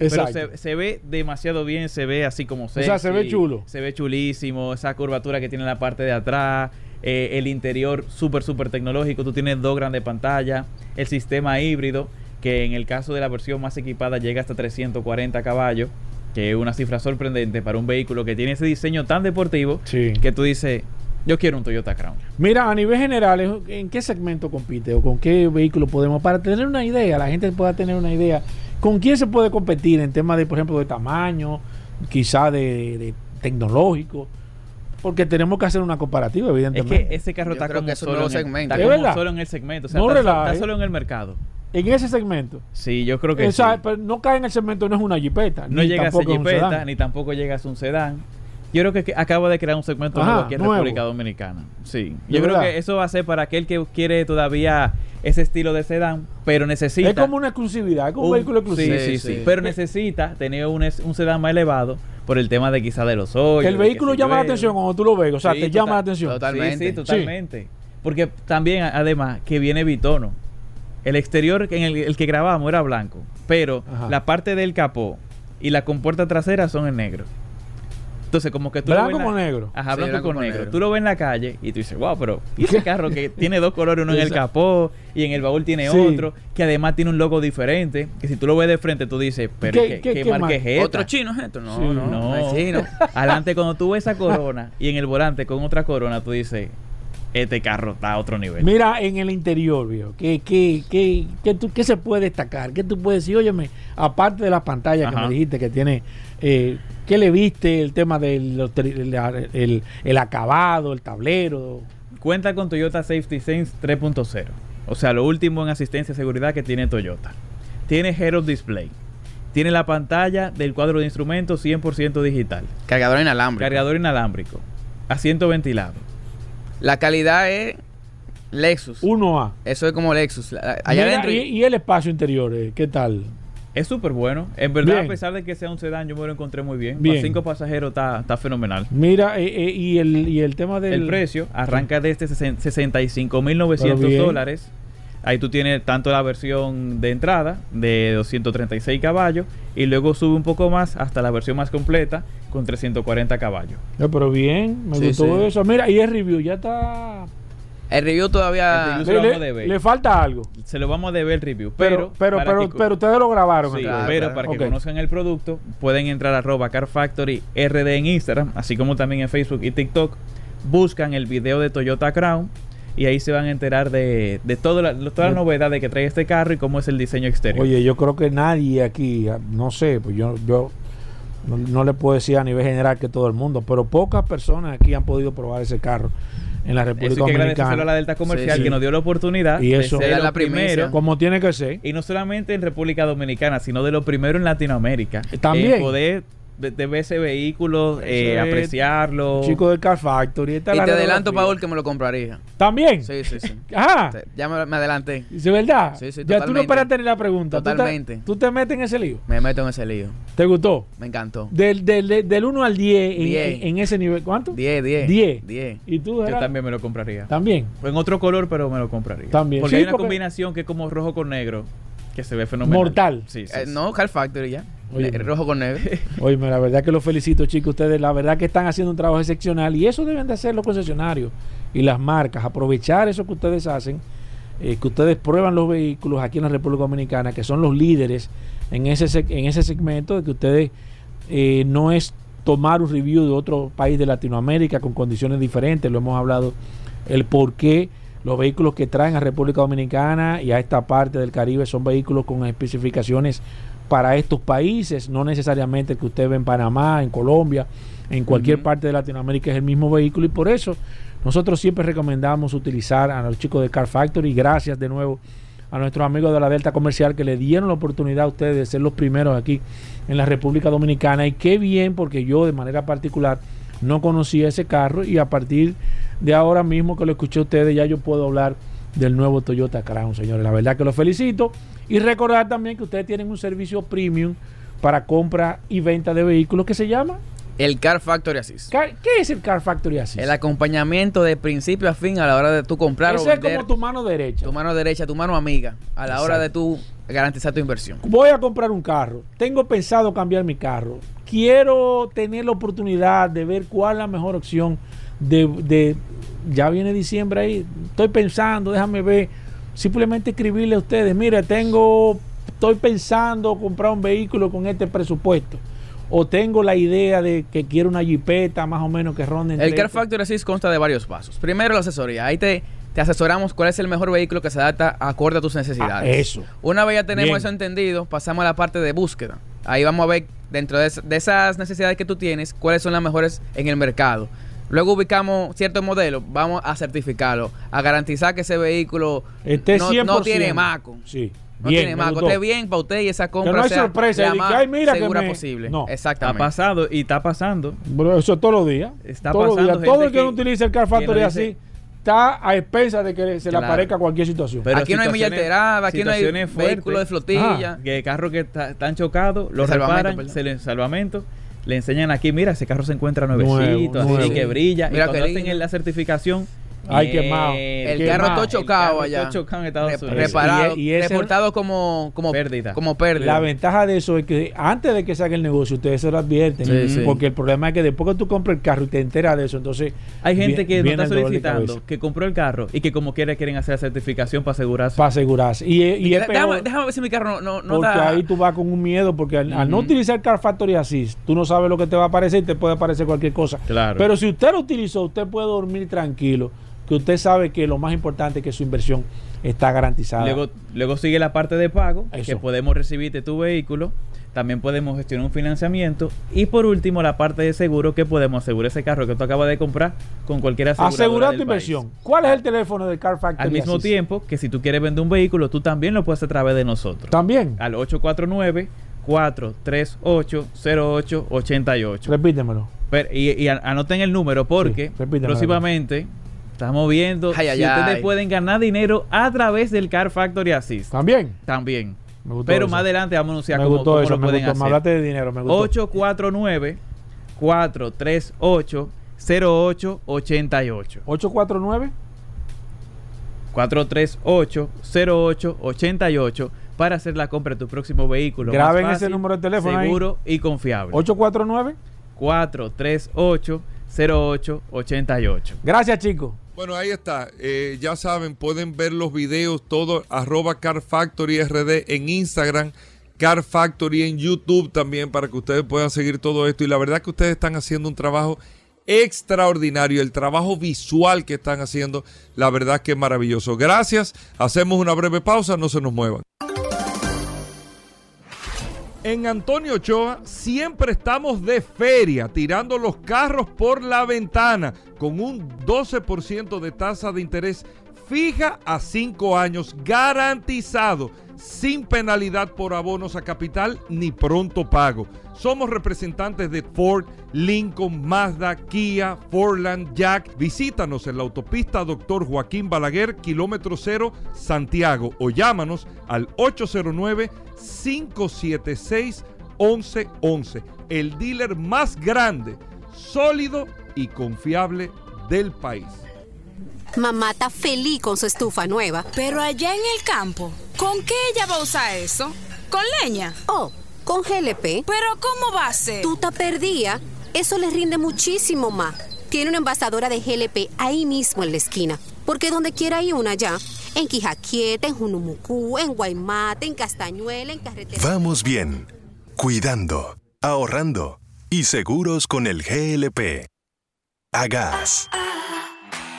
Exacto. Pero se, se ve demasiado bien, se ve así como O sea, se ve sexy, chulo. Se ve chulísimo, esa curvatura que tiene en la parte de atrás, eh, el interior súper, súper tecnológico. Tú tienes dos grandes pantallas, el sistema híbrido, que en el caso de la versión más equipada llega hasta 340 caballos, que es una cifra sorprendente para un vehículo que tiene ese diseño tan deportivo que tú dices, yo quiero un Toyota Crown. Mira, a nivel general, ¿en qué segmento compite o con qué vehículo podemos? Para tener una idea, la gente pueda tener una idea, ¿con quién se puede competir en temas de, por ejemplo, de tamaño, quizá de, de tecnológico? Porque tenemos que hacer una comparativa, Es evidentemente. que ese carro Yo está como que es solo en el- segmento. está ¿Es como verdad? solo en el segmento, o sea, No está, relaje. está solo en el mercado. En ese segmento. Sí, yo creo que Esa- sí. pero no cae en el segmento, no es una jipeta. No ni llega a ser es jipeta, ni tampoco llega a ser un sedán. Yo creo que, acaba de crear un segmento Ajá, nuevo aquí en nuevo. República Dominicana. Sí. Yo creo verdad. que eso va a ser para aquel que quiere todavía ese estilo de sedán, pero necesita. Es como una exclusividad, es como un, un- vehículo exclusivo. Sí, sí, sí. Pero necesita tener un, sedán más elevado por el tema de quizá de los hoyos. el vehículo llama la atención cuando tú lo ves, o sea, Sí, te llama la atención. Sí, sí, totalmente. Porque también, además, que viene bitono. El exterior en el, el que grabamos era blanco, pero Ajá. la parte del capó y la compuerta trasera son en negro. Entonces, como que tú lo ¿Blanco ves en la- con negro? Ajá, Sí, blanco, blanco con con negro. negro. Tú lo ves en la calle y tú dices, wow, pero ¿y ese carro que tiene dos colores, uno en el capó y en el baúl tiene Sí. otro, que además tiene un logo diferente, que si tú lo ves de frente tú dices, pero ¿Qué- ¿qué, qué- qué qué marca mar- es? ¿Otro chino es esto? No, Sí. no, no, No. es chino. Adelante, cuando tú ves esa corona y en el volante con otra corona, tú dices, este carro está a otro nivel. Mira en el interior, viejo, ¿qué, qué, qué, qué, tú- qué se puede destacar? ¿Qué tú puedes decir? Óyeme, aparte de las pantallas que me dijiste que tiene, eh, ¿qué le viste? El tema del el, el acabado, el tablero. Cuenta con Toyota Safety Sense 3.0. O sea, lo último en asistencia y seguridad que tiene Toyota. Tiene Head Up Display. Tiene la pantalla del cuadro de instrumentos 100% digital. Cargador inalámbrico. Cargador inalámbrico. Asiento ventilado. La calidad es Lexus. 1A. Eso es como Lexus. Allá Mira, adentro. y, y el espacio interior, eh, ¿qué tal? Es súper bueno. En verdad, Bien. a pesar de que sea un sedán, yo me lo encontré muy bien. Bien. Para cinco pasajeros está, está fenomenal. Mira, eh, eh, y, el, y el tema del... El precio arranca de este 65.900 Pero bien. dólares. Ahí tú tienes tanto la versión de entrada de 236 caballos y luego sube un poco más hasta la versión más completa con 340 caballos. Eh, pero bien, me Sí, gustó sí. eso. Mira, y el review ya está... El review todavía. El review se lo Le, vamos a deber. le falta algo. Se lo vamos a deber el review. Pero, Pero, pero, pero, que- pero ustedes lo grabaron. Sí, pero claro. para que conozcan el producto, pueden entrar a arroba Car Factory RD en Instagram, así como también en Facebook y TikTok. Buscan el video de Toyota Crown y ahí se van a enterar de, de la- lo- todas las novedades que trae este carro y cómo es el diseño exterior. Oye, yo creo que nadie aquí, no sé, pues yo, yo no, no le puedo decir a nivel general que todo el mundo, pero pocas personas aquí han podido probar ese carro en la Eso República hay que agradecérselo a la Dominicana. Delta Comercial Sí, sí. que nos dio la oportunidad Y eso- de ser la primeros. Como tiene que ser. Y no solamente en República Dominicana, sino de lo primero en Latinoamérica. También. En poder de, de ver ese vehículo, eh, apreciarlo. Chico del Car Factory. esta Y te adelanto. Paul, que me lo compraría. ¿También? Sí, sí, sí. Ajá. Ya me, me adelanté. ¿Es verdad? Sí, sí, ya tú no esperaste ni la pregunta. ¿Tú te- Totalmente. ¿Tú te, metes en ese lío? Me meto en ese lío. ¿Te gustó? Me encantó. Del, del, del, del 1 al 10 en, Diez. en- en ese nivel. ¿Cuánto? 10, 10. 10. 10. ¿Y tú, Yo también me lo compraría. También. En otro color, pero me lo compraría. También. Porque Sí, hay una porque- combinación que es como rojo con negro, que se ve fenomenal. Mortal. Sí, sí, Eh, sí. no, Car Factory ya. Oye, rojo con negro. Oye, la verdad que los felicito, chicos. Ustedes, la verdad que están haciendo un trabajo excepcional y eso deben de hacer los concesionarios y las marcas. Aprovechar eso que ustedes hacen, eh, que ustedes prueban los vehículos aquí en la República Dominicana, que son los líderes en ese, en ese segmento, de que ustedes eh, no es tomar un review de otro país de Latinoamérica con condiciones diferentes. Lo hemos hablado, el por qué los vehículos que traen a República Dominicana y a esta parte del Caribe son vehículos con especificaciones para estos países, no necesariamente el que usted ve en Panamá, en Colombia, en cualquier parte de Latinoamérica es el mismo vehículo y por eso nosotros siempre recomendamos utilizar a los chicos de Car Factory. Gracias de nuevo a nuestros amigos de la Delta Comercial que le dieron la oportunidad a ustedes de ser los primeros aquí en la República Dominicana y qué bien porque yo de manera particular no conocía ese carro y a partir de ahora mismo que lo escuché a ustedes ya yo puedo hablar del nuevo Toyota Crown, señores. La verdad que los felicito y recordar también que ustedes tienen un servicio premium para compra y venta de vehículos que se llama El Car Factory Assist. ¿Qué es el Car Factory Assist? El acompañamiento de principio a fin a la hora de tú comprar Ese o es vender. como tu mano derecha. tu mano derecha, tu mano amiga, a la hora de tú garantizar tu inversión. Voy a comprar un carro. Tengo pensado cambiar mi carro. Quiero tener la oportunidad de ver cuál es la mejor opción de, de- ya viene diciembre ahí. Estoy pensando, déjame ver. Simplemente escribirle a ustedes, mire, tengo, estoy pensando comprar un vehículo con este presupuesto. O tengo la idea de que quiero una jipeta más o menos que ronde El Car esto. Factory Assist consta de varios pasos. Primero, la asesoría. Ahí te, te asesoramos cuál es el mejor vehículo que se adapta acorde a tus necesidades. Ah, eso. Una vez ya tenemos Bien. eso entendido, pasamos a la parte de búsqueda. Ahí vamos a ver, dentro de, de esas necesidades que tú tienes, cuáles son las mejores en el mercado. Luego ubicamos ciertos modelos, vamos a certificarlo, a garantizar que ese vehículo no, 100%. no tiene maco. Sí. No Bien, tiene maco. Esté bien para usted y esa compra no hay sea sorpresa, la que, más "Ay, mira que me-". posible. No. Ha Exactamente. pasado y está pasando. Bro, eso todos los días. Está todos los pasando días. Todo el que no que- utiliza el Car que no Factory dice- así está a expensas de que se le aparezca cualquier situación. Pero aquí no hay alterada, aquí no hay situaciones fuertes. vehículo de flotilla. Que carros que están chocados, los reparan, se le salvamento, le enseñan aquí, mira, ese carro se encuentra Nuevo, nuevecito, así nuevo. que brilla. Mira y cuando hacen lindo. la certificación, Ay, quemado. El Quemado. carro todo chocado allá. todo chocado en Estados Unidos. Reparado. Y- y ese- reportado como, como Pérdida. Como pérdida. La ventaja de eso es que antes de que saque el negocio, ustedes se lo advierten. Sí, sí. Porque el problema es que después que tú compras el carro y te enteras de eso, entonces. Hay gente que no viene está solicitando, que compró el carro y que como quiera quieren hacer la certificación para asegurarse. Para asegurarse. Y, y es Déjame, peor. déjame ver si mi carro no, no, no porque da- ahí tú vas con un miedo, porque al, al no utilizar Car Factory Assist, tú no sabes lo que te va a aparecer y te puede aparecer cualquier cosa. Claro. Pero si usted lo utilizó, usted puede dormir tranquilo, que usted sabe que lo más importante es que su inversión está garantizada. Luego, luego sigue la parte de pago, Eso. que podemos recibirte tu vehículo. También podemos gestionar un financiamiento. Y por último, la parte de seguro, que podemos asegurar ese carro que tú acabas de comprar con cualquier aseguradora Asegurar tu país. inversión. ¿Cuál es el teléfono de Car Factory Al mismo tiempo que si tú quieres vender un vehículo, tú también lo puedes hacer a través de nosotros. También. Al 849-438-0888. Repítemelo. Pero- y, y an- anoten el número porque próximamente estamos viendo Ay, ay, si ustedes ay. pueden ganar dinero a través del Car Factory Assist. También. También. Me gustó Pero eso. más adelante vamos a anunciar Me cómo, gustó cómo eso, lo me pueden gustó. Me hacer. hablaste de dinero, me gustó. 849 438 0888 849 438 0888 para hacer la compra de tu próximo vehículo. más Graben ese fácil, número de teléfono ahí. Seguro y confiable. 849 438 0888. Gracias, chicos. Bueno, ahí está. Eh, ya saben, pueden ver los videos, todo, arroba Car Factory RD en Instagram, Car Factory en YouTube también, para que ustedes puedan seguir todo esto. Y la verdad que ustedes están haciendo un trabajo extraordinario. El trabajo visual que están haciendo, la verdad que es maravilloso. Gracias. Hacemos una breve pausa, no se nos muevan. En Antonio Ochoa siempre estamos de feria, tirando los carros por la ventana, con un 12% de tasa de interés fija a 5 años, garantizado, sin penalidad por abonos a capital ni pronto pago. Somos representantes de Ford, Lincoln, Mazda, Kia, Fordland, Jack. Visítanos en la autopista Dr. Joaquín Balaguer, kilómetro cero, Santiago, o llámanos al 809-576-1111. El dealer más grande, sólido y confiable del país. Mamá está feliz con su estufa nueva. Pero allá en el campo, ¿con qué ella va a usar eso? ¿Con leña? Oh, con GLP. Pero ¿cómo va a ser? Tú te perdía. Eso le rinde muchísimo más. Tiene una envasadora de GLP ahí mismo en la esquina. Porque donde quiera hay una ya. En Quijaquieta, en Junumucú, en Guaymate, en Castañuela, en Carretera. Vamos bien, cuidando, ahorrando y seguros con el GLP. A gas.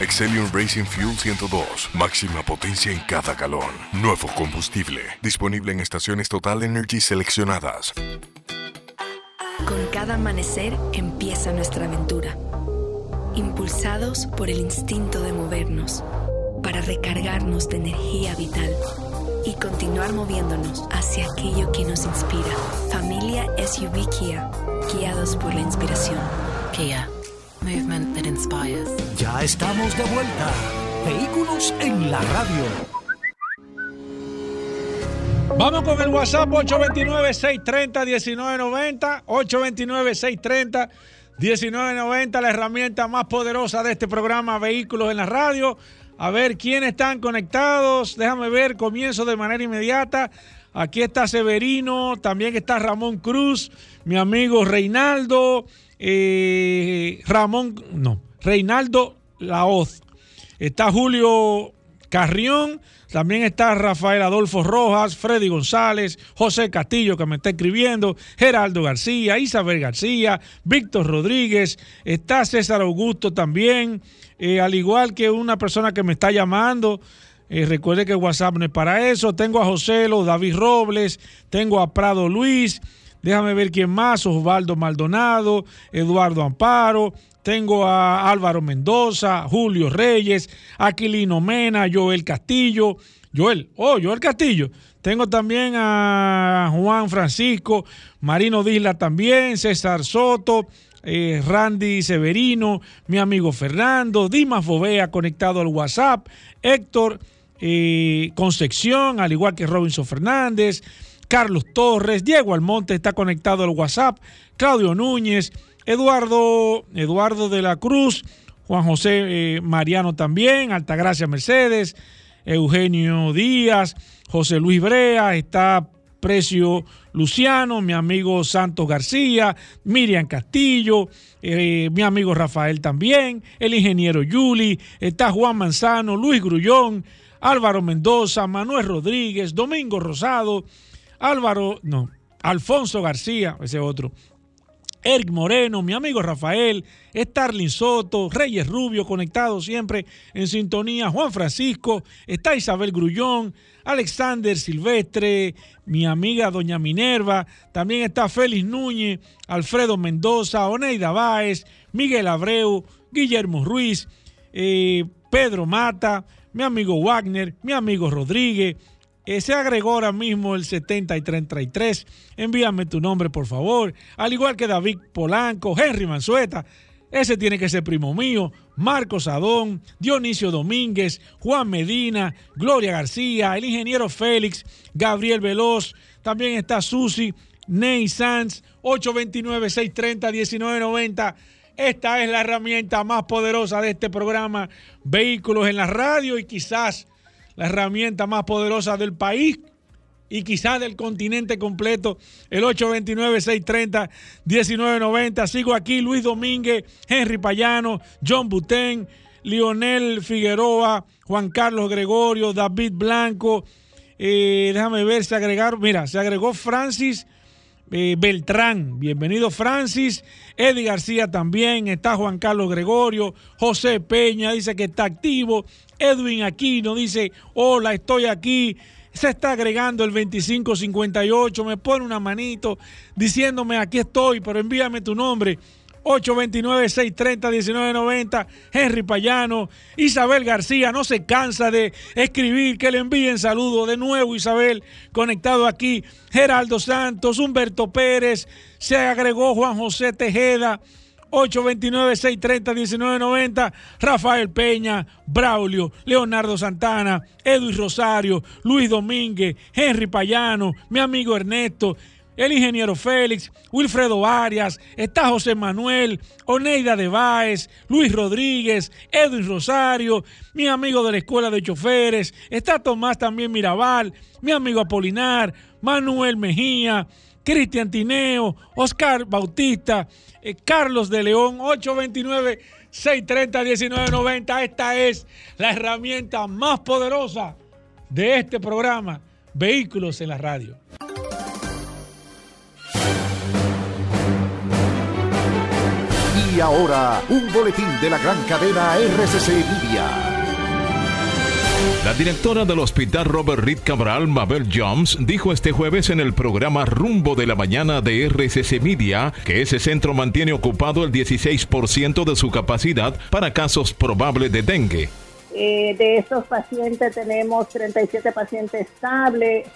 Excellium Racing Fuel 102. Máxima potencia en cada galón. Nuevo combustible. Disponible en estaciones Total Energy seleccionadas. Con cada amanecer empieza nuestra aventura. Impulsados por el instinto de movernos, para recargarnos de energía vital y continuar moviéndonos hacia aquello que nos inspira. Familia SUV Kia, guiados por la inspiración. Kia, movement that inspires. Ya estamos de vuelta. Vehículos en la radio. Vamos con el WhatsApp 829-630-1990. 829-630-1990, la herramienta más poderosa de este programa Vehículos en la Radio. A ver quiénes están conectados. Déjame ver, comienzo de manera inmediata. Aquí está Severino, también está Ramón Cruz, mi amigo Reinaldo, eh, Ramón, no, Reinaldo Laoz. Está Julio Carrión, también está Rafael Adolfo Rojas, Freddy González, José Castillo que me está escribiendo, Geraldo García, Isabel García, Víctor Rodríguez, está César Augusto también, eh, al igual que una persona que me está llamando. eh, recuerde que WhatsApp no es para eso. Tengo a Joselo, David Robles, tengo a Prado Luis, Déjame ver quién más. Osvaldo Maldonado, Eduardo Amparo, tengo a Álvaro Mendoza, Julio Reyes, Aquilino Mena, Joel Castillo. Joel, oh, Joel Castillo. Tengo también a Juan Francisco, Marino Disla también, César Soto, eh, Randy Severino, mi amigo Fernando, Dimas Fovea conectado al WhatsApp, Héctor eh, Concepción, al igual que Robinson Fernández, Carlos Torres, Diego Almonte está conectado al WhatsApp, Claudio Núñez, Eduardo, Eduardo de la Cruz, Juan José eh, Mariano también, Altagracia Mercedes, Eugenio Díaz, José Luis Brea, está Precio Luciano, mi amigo Santos García, Miriam Castillo, eh, mi amigo Rafael también, el ingeniero Yuli, está Juan Manzano, Luis Grullón, Álvaro Mendoza, Manuel Rodríguez, Domingo Rosado, Álvaro, no, Alfonso García, ese otro, Eric Moreno, mi amigo Rafael, Starlin Soto, Reyes Rubio, conectado siempre en sintonía, Juan Francisco, está Isabel Grullón, Alexander Silvestre, mi amiga Doña Minerva, también está Félix Núñez, Alfredo Mendoza, Oneida Báez, Miguel Abreu, Guillermo Ruiz, eh, Pedro Mata, mi amigo Wagner, mi amigo Rodríguez, eh, se agregó ahora mismo el 70 y 33. Envíame tu nombre, por favor. Al igual que David Polanco, Henry Manzueta. Ese tiene que ser primo mío. Marcos Adón, Dionisio Domínguez, Juan Medina, Gloria García, el ingeniero Félix, Gabriel Veloz. También está Susi, Ney Sanz, 829-630-1990. Esta es la herramienta más poderosa de este programa, Vehículos en la Radio y quizás la herramienta más poderosa del país y quizás del continente completo, el 829-630-1990. Sigo aquí, Luis Domínguez, Henry Payano, John Butén, Lionel Figueroa, Juan Carlos Gregorio, David Blanco. Eh, déjame ver, se agregaron, mira, se agregó Francis eh, Beltrán. Bienvenido Francis. Eddie García también. Está Juan Carlos Gregorio. José Peña dice que está activo. Edwin Aquino dice, hola, estoy aquí. Se está agregando el 2558. Me pone una manito diciéndome, aquí estoy, pero envíame tu nombre. 829-630-1990, Henry Payano, Isabel García, no se cansa de escribir, que le envíen saludos de nuevo, Isabel, conectado aquí, Geraldo Santos, Humberto Pérez, se agregó Juan José Tejeda, 829-630-1990, Rafael Peña, Braulio, Leonardo Santana, Edwin Rosario, Luis Domínguez, Henry Payano, mi amigo Ernesto, el ingeniero Félix, Wilfredo Arias, está José Manuel, Oneida de Báez, Luis Rodríguez, Edwin Rosario, mi amigo de la Escuela de Choferes, está Tomás también Mirabal, mi amigo Apolinar, Manuel Mejía, Cristian Tineo, Oscar Bautista, eh, Carlos de León, 829 630 1990. Esta es la herramienta más poderosa de este programa, Vehículos en la Radio. Y ahora, un boletín de la gran cadena RCC Media. La directora del Hospital Robert Reed Cabral, Mabel Jones, dijo este jueves en el programa Rumbo de la Mañana de RCC Media que ese centro mantiene ocupado el 16% de su capacidad para casos probables de dengue. Eh, de estos pacientes tenemos 37 pacientes estables,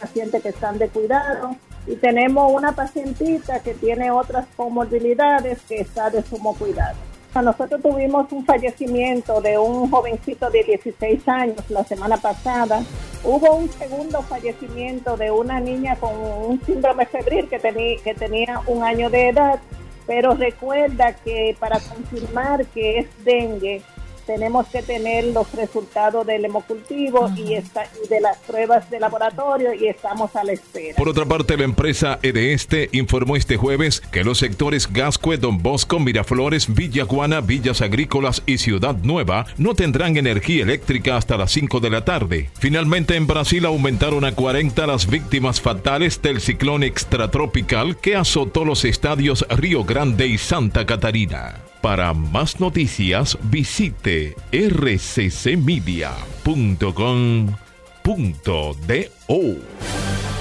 pacientes que están de cuidado y tenemos una pacientita que tiene otras comorbilidades que está de sumo cuidado. Nosotros tuvimos un fallecimiento de un jovencito de 16 años la semana pasada. Hubo un segundo fallecimiento de una niña con un síndrome febril que, que tenía un año de edad. Pero recuerda que para confirmar que es dengue, tenemos que tener los resultados del hemocultivo y, esta, y de las pruebas de laboratorio y estamos a la espera. Por otra parte, la empresa Edeeste informó este jueves que los sectores Gascue, Don Bosco, Miraflores, Villaguana, Villas Agrícolas y Ciudad Nueva no tendrán energía eléctrica hasta las 5 de la tarde. Finalmente, en Brasil aumentaron a 40 las víctimas fatales del ciclón extratropical que azotó los estadios Río Grande y Santa Catarina. Para más noticias visite rccmedia.com.do.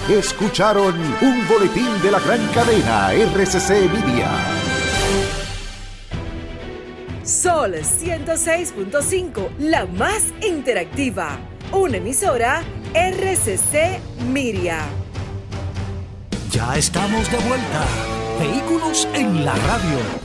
Escucharon un boletín de la gran cadena RCC Media. Sol 106.5, la más interactiva. Una emisora RCC Miria. Ya estamos de vuelta. Vehículos en la radio.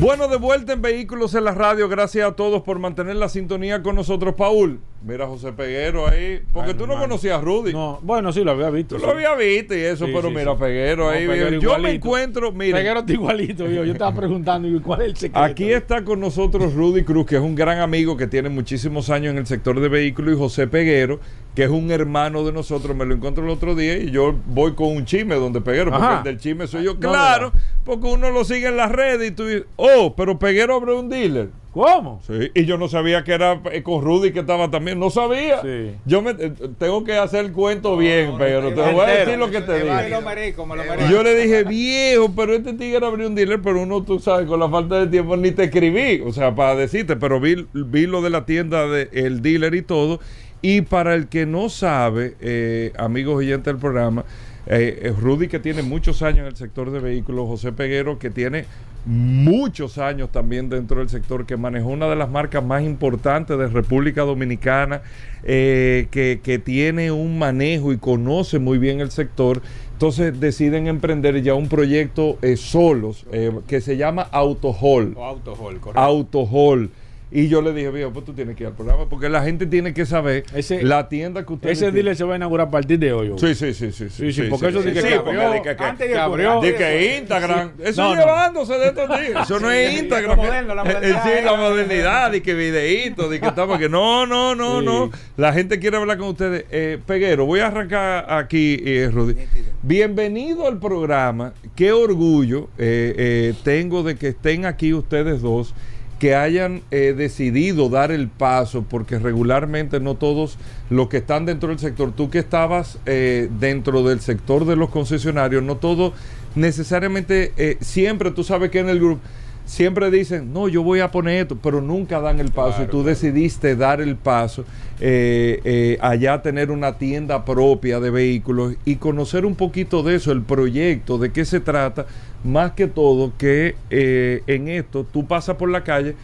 Bueno, de vuelta en Vehículos en la Radio. Gracias a todos por mantener la sintonía con nosotros, Paul. Mira a José Peguero ahí. Porque tú no conocías a Rudy. No, bueno, sí, lo había visto. Tú sí. lo había visto y eso, Sí, pero sí, mira. Peguero No, ahí. Peguero yo me encuentro, mira. Peguero está igualito, yo. Yo estaba preguntando ¿y cuál es el secreto. Aquí está con nosotros Rudy Cruz, que es un gran amigo que tiene muchísimos años en el sector de vehículos, y José Peguero, que es un hermano de nosotros. Me lo encontré el otro día y yo voy con un chisme donde Peguero, porque el del chisme soy yo. No, Claro, porque uno lo sigue en las redes y tú dices, oh, pero Peguero abrió un dealer. ¿Cómo? Sí, y yo no sabía que era eh, con Rudy que estaba también. No sabía. Yo me eh, tengo que hacer el cuento bien, pero te voy a decir lo que te. Y yo le dije, viejo, pero este tigre abrió un dealer, pero uno, tú sabes, con la falta de tiempo ni te escribí, o sea, para decirte, pero vi, vi lo de la tienda del dealer y todo. Y para el que no sabe, eh, amigos oyentes del programa, eh, eh, Rudy que tiene muchos años en el sector de vehículos, José Peguero que tiene muchos años también dentro del sector, que manejó una de las marcas más importantes de República Dominicana, eh, que, que tiene un manejo y conoce muy bien el sector. Entonces deciden emprender ya un proyecto eh, solos que se llama Autohall. O autohol, correcto. Autohall. Y yo le dije, viejo, pues tú tienes que ir al programa porque la gente tiene que saber la tienda que usted Ese dealer se va a inaugurar a partir de hoy. Sí, sí, sí, sí. Sí, sí, porque eso sí, que porque abrió, antes de que abrió. di que Instagram. Eso llevándose de estos días. Eso no es Instagram. Eh, modernidad, Sí, eh, la la modernidad, y que videitos, y que estamos que no, no, no, no. La gente quiere hablar con ustedes. Eh, Peguero, voy a arrancar aquí, eh, Rudy. Bienvenido al programa. Qué orgullo eh, eh, tengo de que estén aquí ustedes dos que hayan eh, decidido dar el paso, porque regularmente no todos los que están dentro del sector, tú que estabas eh, dentro del sector de los concesionarios, no todos necesariamente, eh, siempre tú sabes que en el grupo, siempre dicen, no, yo voy a poner esto, pero nunca dan el paso y tú decidiste dar el paso, eh, eh, allá tener una tienda propia de vehículos y conocer un poquito de eso, el proyecto, de qué se trata, más que todo que eh, en esto tú pasas por la calle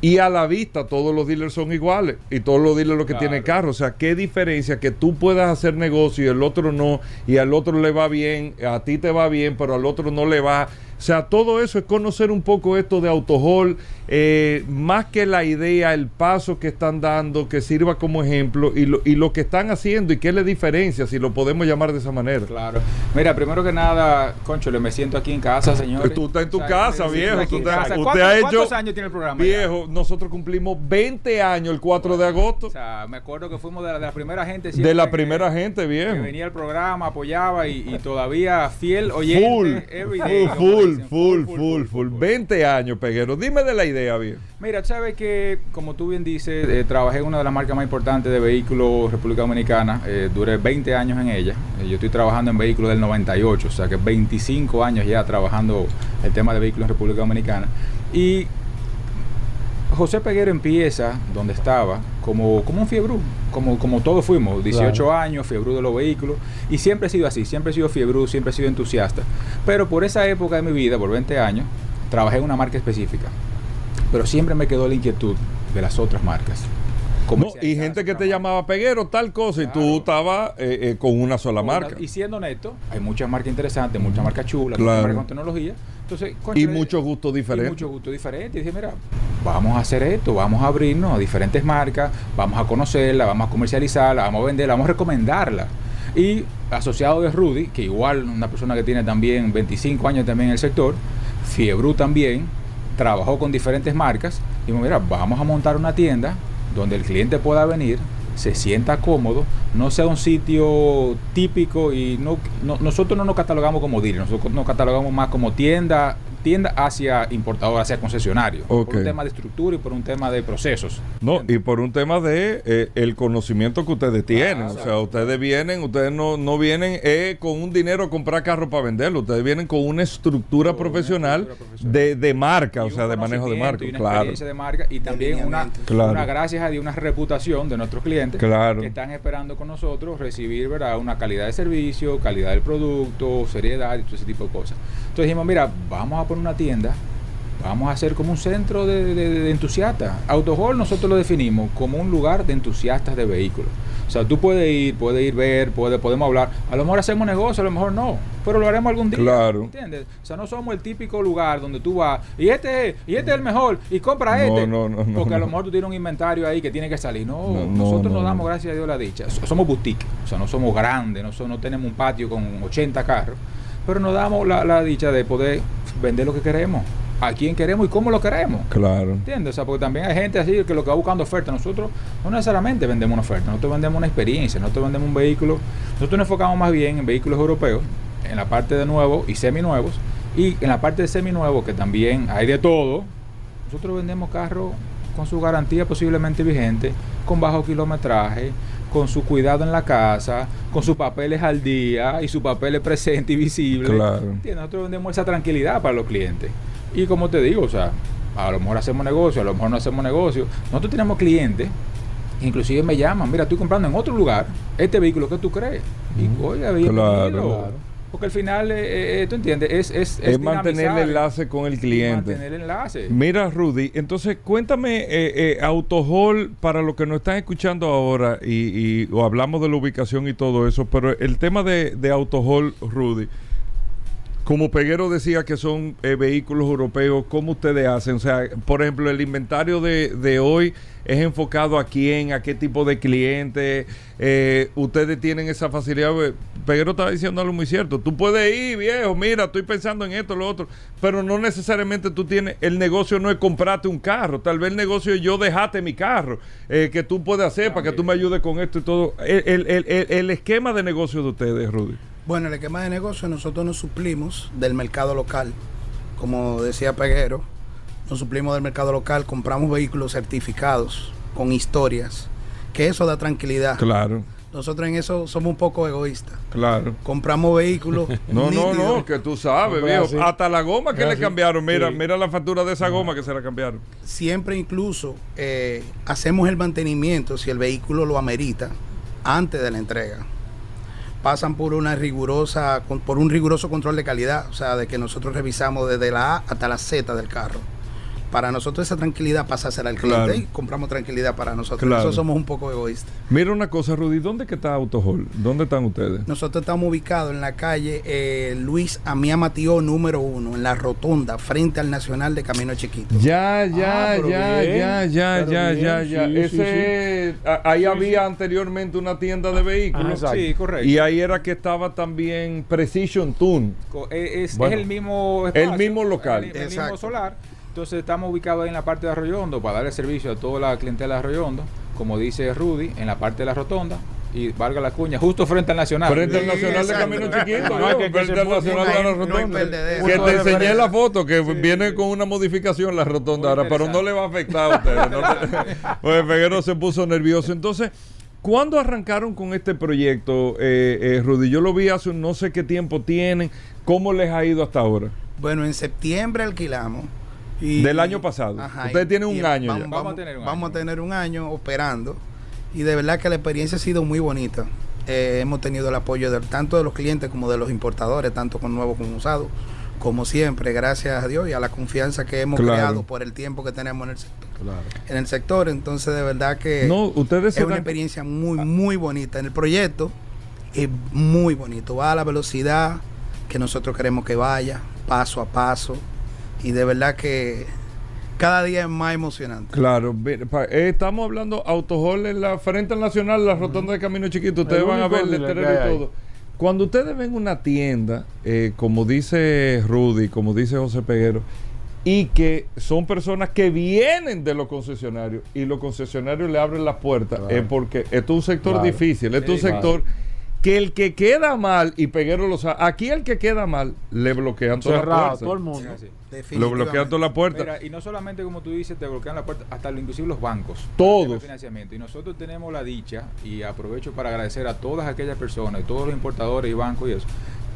y a la vista todos los dealers son iguales y todos los dealers lo que tienen carro. O sea, qué diferencia que tú puedas hacer negocio y el otro no, y al otro le va bien, a ti te va bien, pero al otro no le va. O sea, todo eso es conocer un poco esto de autohol, eh, más que la idea, el paso que están dando, que sirva como ejemplo y lo, y lo que están haciendo y qué le diferencia, si lo podemos llamar de esa manera. Claro. Mira, primero que nada, Concho, me siento aquí en casa, señor. Tú estás en tu O sea, casa, viejo. tú casa. usted ¿Cuántos- ha hecho. ¿Cuántos años tiene el programa? ya? Viejo, nosotros cumplimos 20 años el 4 de agosto. O sea, me acuerdo que fuimos de la, de la primera gente. De la que- primera gente, Que viejo. venía al programa, apoyaba y, y todavía fiel oyente. Full, full, full, full, full, full. 20 años, Peguero. Dime de la idea, viejo. Mira, sabes que, como tú bien dices, eh, trabajé en una de las marcas más importantes de vehículos República Dominicana. eh, duré 20 años en ella. Eh, yo estoy trabajando en vehículos del 98, o sea que 25 años ya trabajando el tema de vehículos en República Dominicana. Y José Peguero empieza donde estaba como, como un fiebrú, como, como todos fuimos, 18 Claro. años, fiebrú de los vehículos, y siempre he sido así, siempre he sido fiebrú, siempre he sido entusiasta. Pero por esa época de mi vida, por 20 años, trabajé en una marca específica, pero siempre me quedó la inquietud de las otras marcas. Y gente que te llamaba Peguero, tal cosa, y tú estabas eh, eh, con una sola marca. Y siendo honesto, hay muchas marcas interesantes, muchas marcas chulas, Claro. muchas marcas con tecnología. Entonces, Y muchos gustos diferentes. mucho gusto diferente. Y dije, mira, vamos a hacer esto, vamos a abrirnos a diferentes marcas, vamos a conocerla, vamos a comercializarla, vamos a venderla, vamos a recomendarla. Y asociado de Rudy, que igual una persona que tiene también 25 años también en el sector, Fiebru también, trabajó con diferentes marcas. Y dijimos, mira, vamos a montar una tienda donde el cliente pueda venir, se sienta cómodo, no sea un sitio típico y no, no- nosotros no nos catalogamos como dealer, nosotros nos catalogamos más como tienda tienda hacia importador, hacia concesionario, por un tema de estructura y por un tema de procesos. No, y por un tema de eh, el conocimiento que ustedes tienen. o sea, ustedes vienen, ustedes no, no vienen eh, con un dinero a comprar carro para venderlo. Ustedes vienen con una estructura profesional de, de marca, o sea, de manejo de marca. y una Claro. experiencia de marca y también una, Claro. una gracias a Dios una reputación de nuestros clientes Claro. que están esperando con nosotros recibir ¿verdad? una calidad de servicio, calidad del producto, seriedad y todo ese tipo de cosas. Entonces dijimos, mira, vamos a poner una tienda Vamos a hacer como un centro de, de, de entusiastas. Autohall nosotros lo definimos como un lugar de entusiastas de vehículos. O sea, tú puedes ir, puedes ir ver, puede, podemos hablar. A lo mejor hacemos negocio, a lo mejor no, pero lo haremos algún día. Claro. ¿Entiendes? O sea, no somos el típico lugar donde tú vas y este es, y este es el mejor y compra este. no, no, no, porque a lo mejor tú tienes un inventario ahí que tiene que salir. No, No, no, nosotros no, nos damos, gracias a Dios, la dicha. So- Somos boutique, o sea, no somos grandes, no, no tenemos un patio con 80 carros, pero nos damos la, la dicha de poder vender lo que queremos, a quién queremos y cómo lo queremos. Claro. ¿Entiendes? O sea, porque también hay gente así que lo que va buscando oferta. Nosotros no necesariamente vendemos una oferta, nosotros vendemos una experiencia, nosotros vendemos un vehículo. Nosotros nos enfocamos más bien en vehículos europeos, en la parte de nuevos y seminuevos, y en la parte de seminuevos, que también hay de todo. Nosotros vendemos carros con su garantía posiblemente vigente, con bajo kilometraje, con su cuidado en la casa, con sus papeles al día y sus papeles presentes y visibles. Claro. Nosotros vendemos esa tranquilidad para los clientes. Y como te digo, o sea, a lo mejor hacemos negocio, a lo mejor no hacemos negocio. Nosotros tenemos clientes que inclusive me llaman, mira, estoy comprando en otro lugar este vehículo, ¿qué tú crees? Y oiga, bienvenido. Claro, claro. Porque al final, eh, eh, tú entiendes, es, es, Es mantener el enlace con el cliente. Mantener el enlace. Mira, Rudy, entonces cuéntame, eh, eh, Autohall, para los que nos están escuchando ahora, y, y- o hablamos de la ubicación y todo eso, pero el tema de, de Autohall, Rudy, como Peguero decía que son eh, vehículos europeos, ¿cómo ustedes hacen? O sea, por ejemplo, el inventario de, de hoy es enfocado a quién, a qué tipo de cliente. eh, ustedes tienen esa facilidad. eh, Peguero estaba diciendo algo muy cierto. Tú puedes ir, viejo, mira, estoy pensando en esto, lo otro. Pero no necesariamente tú tienes. El negocio no es comprarte un carro. Tal vez el negocio es yo dejarte mi carro. eh, que tú puedes hacer para que tú me ayudes con esto y todo. El- el- el- el esquema de negocio de ustedes, Rudy. Bueno, el esquema de negocio nosotros nos suplimos del mercado local, como decía Peguero, nos suplimos del mercado local, compramos vehículos certificados con historias, que eso da tranquilidad. Claro, Nosotros en eso somos un poco egoístas. claro. Compramos vehículos. No, no, nítidos. no, que tú sabes, viejo. Hasta la goma que le cambiaron. Mira, Sí. mira la factura de esa goma que se la cambiaron. Siempre incluso eh, hacemos el mantenimiento si el vehículo lo amerita antes de la entrega. Pasan por una rigurosa, por un riguroso control de calidad, o sea, de que nosotros revisamos desde la A hasta la Z del carro. Para nosotros esa tranquilidad pasa a ser al cliente Claro. y compramos tranquilidad para nosotros. Claro. Nosotros somos un poco egoístas. Mira una cosa, Rudy, ¿dónde que está Autohall? ¿Dónde están ustedes? Nosotros estamos ubicados en la calle eh, Luis Amía Matío número uno, en la rotonda, frente al Nacional de Camino Chiquito. Ya, ya, Ah, ya, bien, ya, ya, pero ya, bien, ya, ya. sí, Ese, ahí había anteriormente una tienda de vehículos. Ah. Sí, correcto. Y ahí era que estaba también Precision Tune. Co- eh, Es, Bueno, es el mismo el mismo local. el, el mismo Exacto. solar entonces estamos ubicados ahí en la parte de Arroyondo para darle servicio a toda la clientela de Arroyondo como dice Rudy en la parte de la rotonda y valga la cuña justo frente al Nacional Frente al Nacional de Camino Chiquito, No, que- que frente al Nacional de la Rotonda. que te enseñé la foto que viene con una modificación la rotonda ahora, pero no le va a afectar a ustedes. ¿no? Pues Peguero se puso nervioso. Entonces, ¿cuándo arrancaron con este proyecto, eh, eh, Rudy? Yo lo vi hace un no sé qué tiempo tienen. ¿Cómo les ha ido hasta ahora? Bueno, en septiembre alquilamos. Y, Del año pasado. Ajá, Ustedes y- tienen un año ya. Vamos, Vamos a vamos- tener un vamos a tener un año operando. Y de verdad que la experiencia ha sido muy bonita. Eh, hemos tenido el apoyo de, tanto de los clientes como de los importadores, tanto con nuevos como usados. Como siempre, gracias a Dios y a la confianza que hemos Claro. creado por el tiempo que tenemos en el sector. En el sector, entonces de verdad que No, ustedes se es una dan- experiencia muy, muy bonita. En el proyecto es muy bonito. Va a la velocidad que nosotros queremos que vaya, paso a paso. Y de verdad que cada día es más emocionante. Claro, eh, estamos hablando Autohall en la frente al Nacional, la rotonda de Camino Chiquito. Ustedes van a ver el letrero y todo. Cuando ustedes ven una tienda, eh, como dice Rudy, como dice José Peguero, y que son personas que vienen de los concesionarios y los concesionarios le abren las puertas, Claro. es porque esto es un sector Claro. difícil, esto es un sector que el que queda mal, y Peguero lo sabe, aquí el que queda mal, le bloquean toda la Cerrado, puerta. todo el mundo. Lo bloquean toda la puerta. Mira, y no solamente como tú dices, te bloquean la puerta, hasta lo- inclusive los bancos. Todos. Financiamiento. Y nosotros tenemos la dicha, y aprovecho para agradecer a todas aquellas personas, todos los importadores y bancos y eso,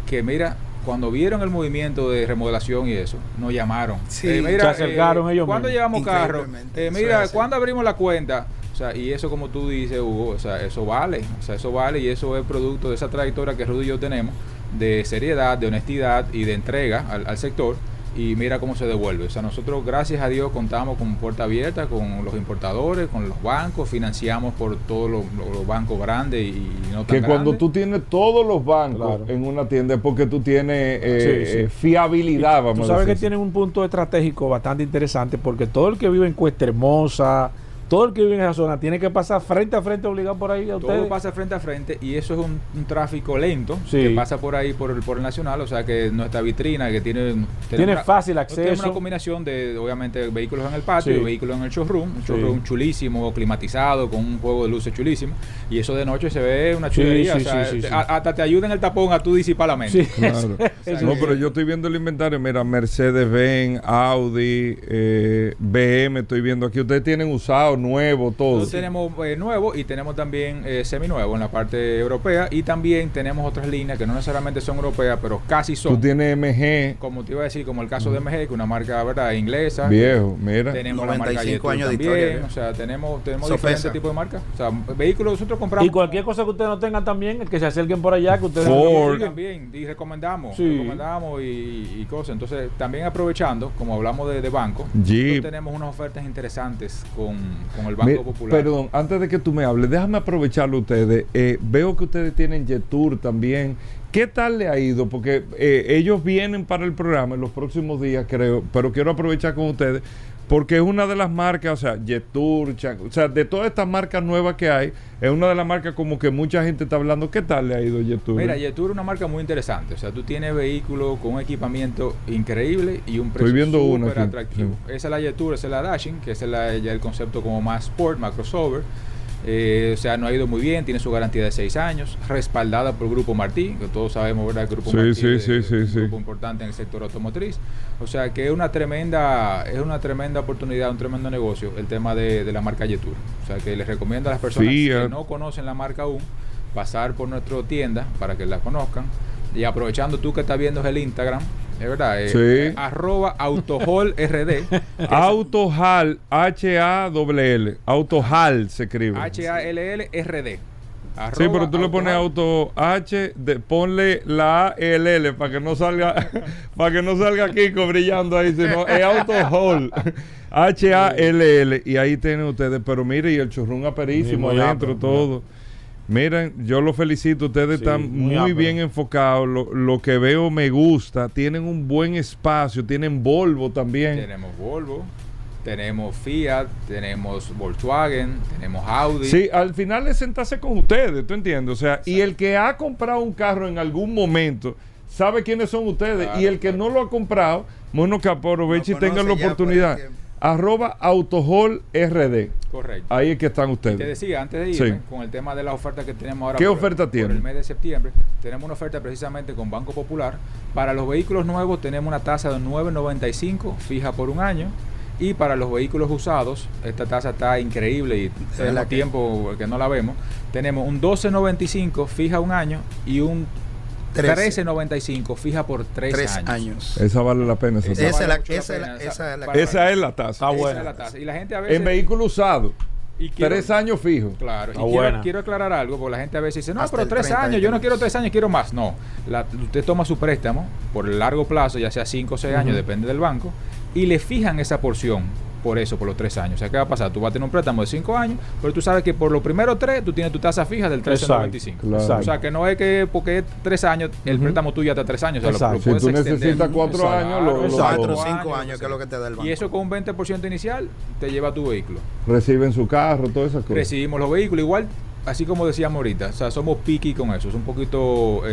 que mira, cuando vieron el movimiento de remodelación y eso, nos llamaron. Sí. Se acercaron ellos ¿Cuándo mismos. llevamos carro? Eh, mira. ¿cuándo abrimos la cuenta? Sea, y eso como tú dices, Hugo, o sea, eso vale, o sea, eso vale y eso es producto de esa trayectoria que Rudy y yo tenemos de seriedad, de honestidad y de entrega al, al sector y mira cómo se devuelve. O sea, nosotros, gracias a Dios, contamos con puerta abierta, con los importadores, con los bancos, financiamos por todos los, los bancos grandes y no tan Que cuando grandes. tú tienes todos los bancos en una tienda es porque tú tienes eh, eh, fiabilidad, vamos Tú a sabes que tienen un punto estratégico bastante interesante porque todo el que vive en Cuesta Hermosa, todo el que vive en esa zona tiene que pasar frente a frente obligado por ahí a Todo ustedes. pasa frente a frente y eso es un, un tráfico lento Sí. que pasa por ahí por el, por el nacional, o sea que nuestra vitrina que tiene Tiene una- fácil acceso. una combinación de obviamente vehículos en el patio Sí. y vehículos en el showroom, un Sí. showroom chulísimo, climatizado con un juego de luces chulísimo y eso de noche se ve una chulería, sí, o sea, sí, sí, te- hasta te ayuda en el tapón a tú disipar la mente. Claro. no, pero yo estoy viendo el inventario. Mira, Mercedes-Benz, Audi, eh, BM, estoy viendo aquí. Ustedes tienen usado, nuevo, todo. Nosotros tenemos eh, nuevo y tenemos también eh, seminuevo en la parte europea y también tenemos otras líneas que no necesariamente son europeas, pero casi son. Tú tienes MG, como te iba a decir, como el caso de MG, que es una marca verdad inglesa. Viejo, mira. Tenemos la marca 95 Yeti años de también, historia, O sea, tenemos, tenemos Sofesa. diferentes tipos de marcas. O sea, vehículos nosotros compramos. Y cualquier cosa que ustedes no tengan también, que se acerquen por allá, que ustedes Ford también y recomendamos, Sí. recomendamos y, y cosas. Entonces, también aprovechando, como hablamos de, de banco, tenemos unas ofertas interesantes con, con el Banco Mi- Popular. Perdón, antes de que tú me hables, déjame aprovecharlo ustedes. Eh, veo que ustedes tienen Jetour también. ¿Qué tal le ha ido? Porque eh, ellos vienen para el programa en los próximos días, creo, pero quiero aprovechar con ustedes porque es una de las marcas, o sea, Jetour, o sea, de todas estas marcas nuevas que hay, es una de las marcas como que mucha gente está hablando. ¿Qué tal le ha ido Jetour? Mira, Jetour es una marca muy interesante. O sea, tú tienes vehículos con un equipamiento increíble y un precio súper atractivo. Esa es la Jetour, esa es la Dashing, que es la- ya el concepto como más sport, más crossover. Eh, o sea, no ha ido muy bien, tiene su garantía de seis años, respaldada por Grupo Martí, que todos sabemos, ¿verdad? Que Grupo Sí, Martí sí, es sí, sí, un grupo importante en el sector automotriz. O sea, que es una tremenda, es una tremenda oportunidad, un tremendo negocio el tema de, de la marca Jetour. O sea, que les recomiendo a las personas que no conocen la marca aún, pasar por nuestra tienda para que la conozcan. Y aprovechando tú que estás viendo el Instagram, es verdad, eh, Sí. eh, arroba autoholrd. Autohal, H-A-L-L. Autohal se escribe. H-A-L-L-R-D. Sí, pero tú le pones auto H, de, ponle la A L L para que no salga, para que no salga Kiko brillando ahí, sino es auto hall. H A L L y ahí tienen ustedes, pero mire y el churrón aperísimo adentro todo. Miren, yo los felicito, ustedes Sí, están muy bien enfocados, lo, lo que veo me gusta, tienen un buen espacio, tienen Volvo también. Tenemos Volvo, tenemos Fiat, tenemos Volkswagen, tenemos Audi. Sí, al final es sentarse con ustedes, ¿tú entiendes? O sea, y el que ha comprado un carro en algún momento sabe quiénes son ustedes. y el que no lo ha comprado, bueno, que aproveche y tenga la por oportunidad. Arroba Autohol RD. Correcto. Ahí es que están Y ustedes. te decía, antes de irme, Sí. con el tema de la oferta que tenemos ahora. ¿Qué por- oferta por tiene? el mes de septiembre, tenemos una oferta precisamente con Banco Popular. Para los vehículos nuevos tenemos una tasa de 9.95 fija por un año. Y para los vehículos usados, esta tasa está increíble y tenemos tiempo que no la vemos. Tenemos un 12.95 fija un año y un 13. 13.95 fija por tres, Tres años. años. Esa vale la pena. Esa, Esa es la- mucho la esa es la- pena. esa es la- Para- Esa es la tasa. Esa es la tasa. Y la gente a veces... En vehículo usado. Y quiero- tres años fijos. Claro, y Está quiero, buena. quiero aclarar algo, porque la gente a veces dice, no, Hasta pero tres 30 años, yo no quiero tres años, quiero más. No, La- usted toma su préstamo por el largo plazo, ya sea cinco o seis años, depende del banco, y le fijan esa porción por eso, por los tres años. O sea, ¿qué va a pasar? Tú vas a tener un préstamo de cinco años, pero tú sabes que por los primeros tres tú tienes tu tasa fija del 13.95. Exacto, claro. O sea, que no es que porque es tres años, el préstamo tuyo hasta tres años. o sea, lo- lo Si tú necesitas cuatro Exacto. años, lo- lo- Exacto. Cuatro o Cuatro cinco años, que es lo que te da el banco. Y eso con un 20% inicial te lleva tu vehículo Reciben su carro, todas esas cosas. recibimos los vehículos. Igual, así como decíamos ahorita, o sea, somos picky con eso, es un poquito eh,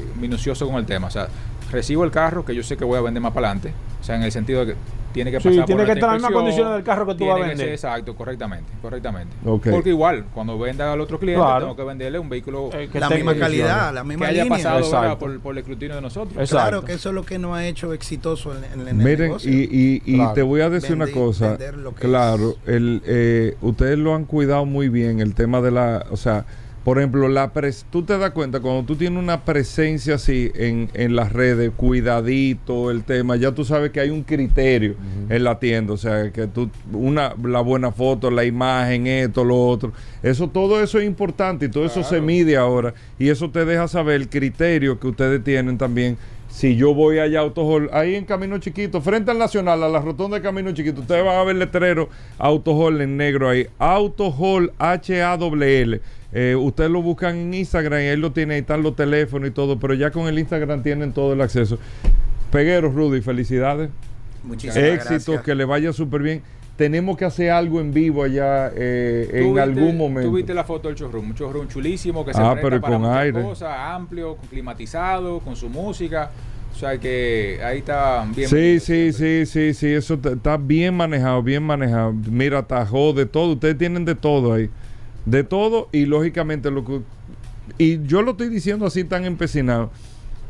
eh, minucioso con el tema. O sea, recibo el carro que yo sé que voy a vender más para adelante, o sea, en el sentido de que tiene que Sí, pasar tiene por que esta estar en las mismas condiciones del carro que tú vas a tiene vender. ser- exacto, correctamente, correctamente. Porque igual, cuando venda al otro cliente, Claro. tengo que venderle un vehículo que La misma calidad, la misma que haya línea. pasado ¿verdad? Exacto. por, por el escrutinio de nosotros. Claro que eso es lo que nos ha hecho exitoso en, en- en el Miren, negocio. y, y- y Claro. te voy a decir una cosa. que Claro, el, eh, ustedes lo han cuidado muy bien, el tema de la. O sea, por ejemplo, la pres tú te das cuenta, cuando tú tienes una presencia así en, en las redes, cuidadito, el tema, ya tú sabes que hay un criterio en la tienda. O sea, que tú, una, la buena foto, la imagen, esto, lo otro. Eso, todo eso es importante y todo eso se mide ahora. Y eso te deja saber el criterio que ustedes tienen también Si yo voy allá a Autohall, ahí en Camino Chiquito, frente al Nacional, a la rotonda de Camino Chiquito, ustedes van a ver letrero Autohall en negro ahí. Autohall H-A-W-L. Eh, ustedes lo buscan en Instagram y ahí lo tienen, ahí están los teléfonos y todo, pero ya con el Instagram tienen todo el acceso. Pegueros, Rudy, felicidades. Muchísimas Éxitos, gracias. que le vaya súper bien. Tenemos que hacer algo en vivo allá eh, en viste- algún momento. Tú viste la foto del showroom, un showroom chulísimo que se Ah, presta pero para con muchas aire. cosas, amplio, climatizado, con su música. O sea que ahí está bien. Sí, sí, sí, sí, sí, eso está bien manejado, bien manejado. Mira, tajó de todo, ustedes tienen de todo ahí. De todo y lógicamente lo que... Y yo lo estoy diciendo así tan empecinado,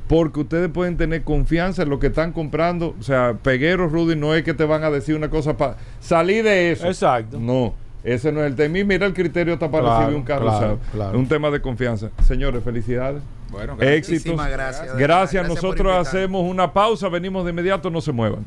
porque ustedes pueden tener confianza en lo que están comprando. O sea, Peguero, Rudy, no es que te van a decir una cosa para salir de eso. Exacto. No, ese no es el tema. Y mira, el criterio está para Claro, recibir un carro claro, usado. claro. Es un tema de confianza. Señores, felicidades. Bueno, Éxitos. Muchísimas gracias. Gracias. Gracias por Nosotros hacemos una pausa. Venimos de inmediato. No se muevan.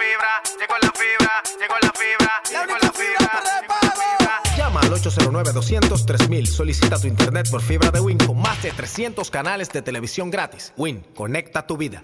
Fibra, llegó la fibra, llegó la fibra, llegó la fibra, llegó la fibra. Llama al 809-200-3000. Solicita tu internet por fibra de Win con más de 300 canales de televisión gratis. Win, conecta tu vida.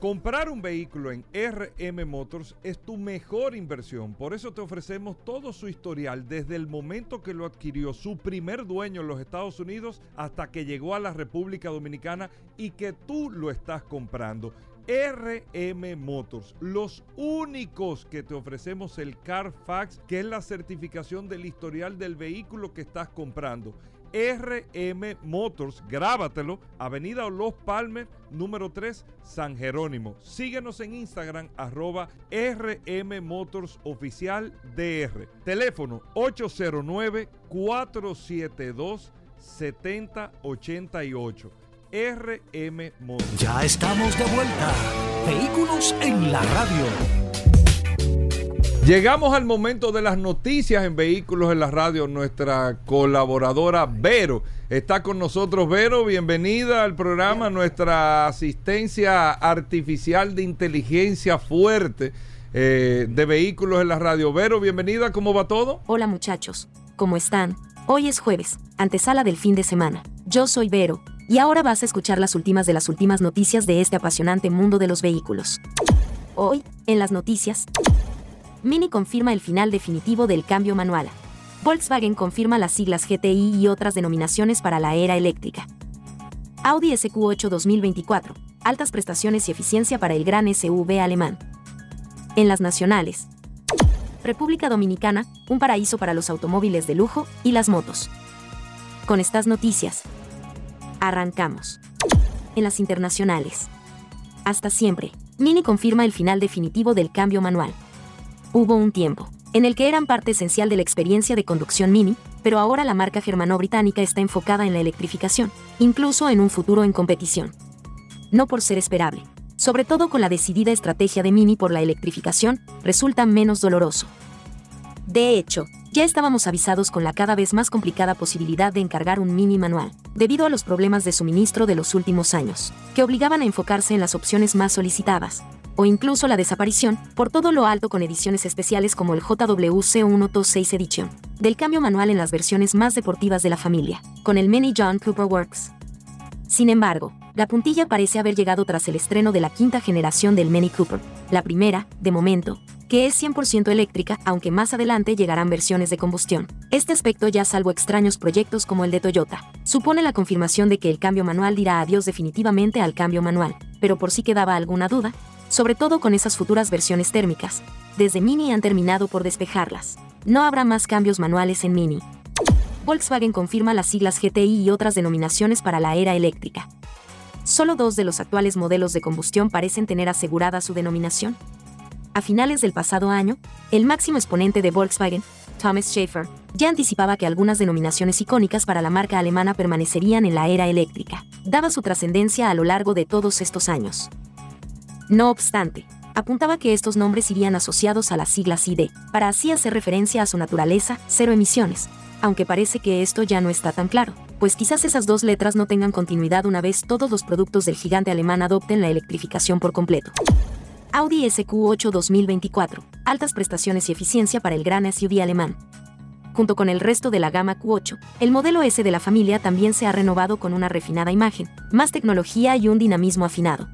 Comprar un vehículo en RM Motors es tu mejor inversión. Por eso te ofrecemos todo su historial desde el momento que lo adquirió su primer dueño en los Estados Unidos hasta que llegó a la República Dominicana y que tú lo estás comprando. RM Motors, los únicos que te ofrecemos el Carfax, que es la certificación del historial del vehículo que estás comprando. RM Motors, grábatelo, Avenida Los Palmer, número 3, San Jerónimo. Síguenos en Instagram, arroba RM Motors Oficial DR. Teléfono 809-472-7088. RM Motors. Ya estamos de vuelta. Vehículos en la radio. Llegamos al momento de las noticias en Vehículos en la Radio. Nuestra colaboradora Vero está con nosotros. Vero, bienvenida al programa. Nuestra asistencia artificial de inteligencia fuerte eh, de Vehículos en la Radio. Vero, bienvenida. ¿Cómo va todo? Hola muchachos, ¿cómo están? Hoy es jueves, antesala del fin de semana. Yo soy Vero, y ahora vas a escuchar las últimas de las últimas noticias de este apasionante mundo de los vehículos. Hoy, en las noticias, Mini confirma el final definitivo del cambio manual. Volkswagen confirma las siglas GTI y otras denominaciones para la era eléctrica. Audi SQ8 2024, altas prestaciones y eficiencia para el gran SUV alemán. En las nacionales, República Dominicana, un paraíso para los automóviles de lujo y las motos. Con estas noticias, arrancamos. En las internacionales. Hasta siempre, Mini confirma el final definitivo del cambio manual. Hubo un tiempo en el que eran parte esencial de la experiencia de conducción Mini, pero ahora la marca germano-británica está enfocada en la electrificación, incluso en un futuro en competición. No por ser esperable, sobre todo con la decidida estrategia de Mini por la electrificación, resulta menos doloroso. De hecho, ya estábamos avisados con la cada vez más complicada posibilidad de encargar un Mini manual, debido a los problemas de suministro de los últimos años, que obligaban a enfocarse en las opciones más solicitadas, o incluso la desaparición, por todo lo alto con ediciones especiales como el JWC1 TO 6 Edition, del cambio manual en las versiones más deportivas de la familia, con el Mini John Cooper Works. Sin embargo, la puntilla parece haber llegado tras el estreno de la quinta generación del Mini Cooper, la primera, de momento, que es 100% eléctrica, aunque más adelante llegarán versiones de combustión. Este aspecto ya salvo extraños proyectos como el de Toyota, supone la confirmación de que el cambio manual dirá adiós definitivamente al cambio manual, pero por si quedaba alguna duda, sobre todo con esas futuras versiones térmicas, desde Mini han terminado por despejarlas. No habrá más cambios manuales en Mini. Volkswagen confirma las siglas GTI y otras denominaciones para la era eléctrica. Solo dos de los actuales modelos de combustión parecen tener asegurada su denominación. A finales del pasado año, el máximo exponente de Volkswagen, Thomas Schaefer, ya anticipaba que algunas denominaciones icónicas para la marca alemana permanecerían en la era eléctrica, dada su trascendencia a lo largo de todos estos años. No obstante, apuntaba que estos nombres irían asociados a las siglas ID, para así hacer referencia a su naturaleza, cero emisiones, aunque parece que esto ya no está tan claro, pues quizás esas dos letras no tengan continuidad una vez todos los productos del gigante alemán adopten la electrificación por completo. Audi SQ8 2024, altas prestaciones y eficiencia para el gran SUV alemán. Junto con el resto de la gama Q8, el modelo S de la familia también se ha renovado con una refinada imagen, más tecnología y un dinamismo afinado.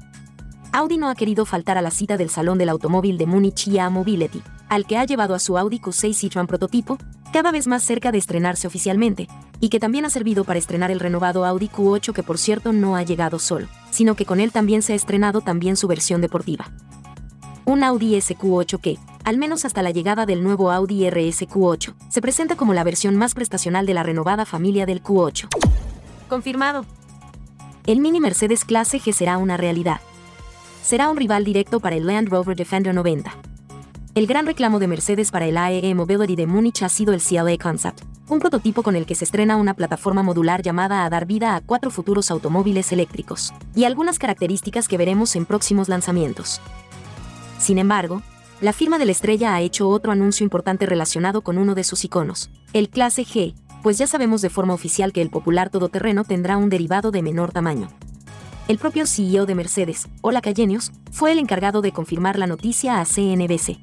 Audi no ha querido faltar a la cita del Salón del Automóvil de Múnich IA Mobility, al que ha llevado a su Audi Q6 e-tron prototipo, cada vez más cerca de estrenarse oficialmente, y que también ha servido para estrenar el renovado Audi Q8 que por cierto no ha llegado solo, sino que con él también se ha estrenado también su versión deportiva. Un Audi SQ8 que, al menos hasta la llegada del nuevo Audi RSQ8, se presenta como la versión más prestacional de la renovada familia del Q8. Confirmado. El mini Mercedes Clase G será una realidad será un rival directo para el Land Rover Defender 90. El gran reclamo de Mercedes para el AEE Mobility de Múnich ha sido el CLA Concept, un prototipo con el que se estrena una plataforma modular llamada a dar vida a cuatro futuros automóviles eléctricos, y algunas características que veremos en próximos lanzamientos. Sin embargo, la firma de la estrella ha hecho otro anuncio importante relacionado con uno de sus iconos, el Clase G, pues ya sabemos de forma oficial que el popular todoterreno tendrá un derivado de menor tamaño, el propio CEO de Mercedes, Ola Callenius, fue el encargado de confirmar la noticia a CNBC.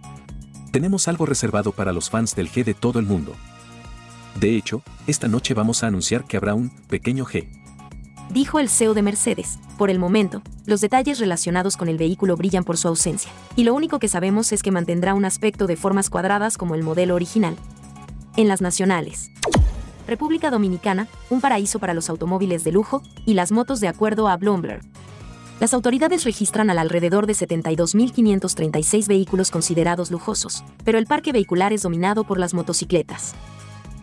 Tenemos algo reservado para los fans del G de todo el mundo. De hecho, esta noche vamos a anunciar que habrá un pequeño G. Dijo el CEO de Mercedes. Por el momento, los detalles relacionados con el vehículo brillan por su ausencia, y lo único que sabemos es que mantendrá un aspecto de formas cuadradas como el modelo original. En las nacionales. República Dominicana, un paraíso para los automóviles de lujo y las motos de acuerdo a Bloomberg. Las autoridades registran al alrededor de 72.536 vehículos considerados lujosos, pero el parque vehicular es dominado por las motocicletas.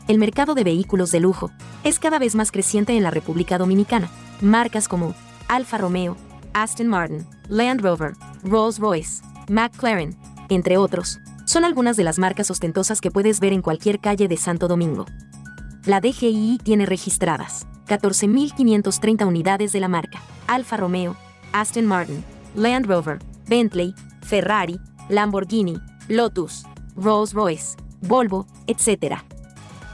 El mercado de vehículos de lujo es cada vez más creciente en la República Dominicana. Marcas como Alfa Romeo, Aston Martin, Land Rover, Rolls-Royce, McLaren, entre otros, son algunas de las marcas ostentosas que puedes ver en cualquier calle de Santo Domingo la DGI tiene registradas 14.530 unidades de la marca Alfa Romeo, Aston Martin, Land Rover, Bentley, Ferrari, Lamborghini, Lotus, Rolls-Royce, Volvo, etc.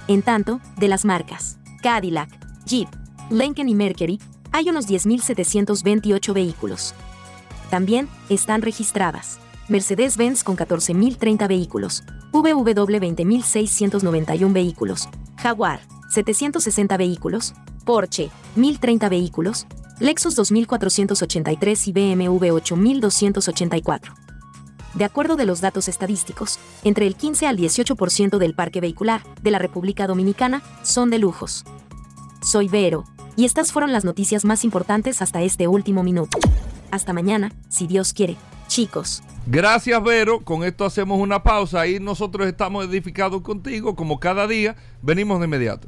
En tanto, de las marcas Cadillac, Jeep, Lincoln y Mercury, hay unos 10.728 vehículos. También están registradas Mercedes-Benz con 14.030 vehículos, VW 20.691 vehículos, Jaguar, 760 vehículos, Porsche, 1030 vehículos, Lexus 2483 y BMW 8284. De acuerdo de los datos estadísticos, entre el 15 al 18% del parque vehicular de la República Dominicana son de lujos. Soy Vero, y estas fueron las noticias más importantes hasta este último minuto. Hasta mañana, si Dios quiere. Chicos. Gracias, Vero. Con esto hacemos una pausa y nosotros estamos edificados contigo, como cada día. Venimos de inmediato.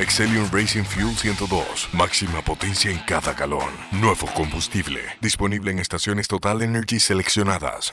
Excelium Racing Fuel 102. Máxima potencia en cada galón. Nuevo combustible. Disponible en estaciones Total Energy seleccionadas.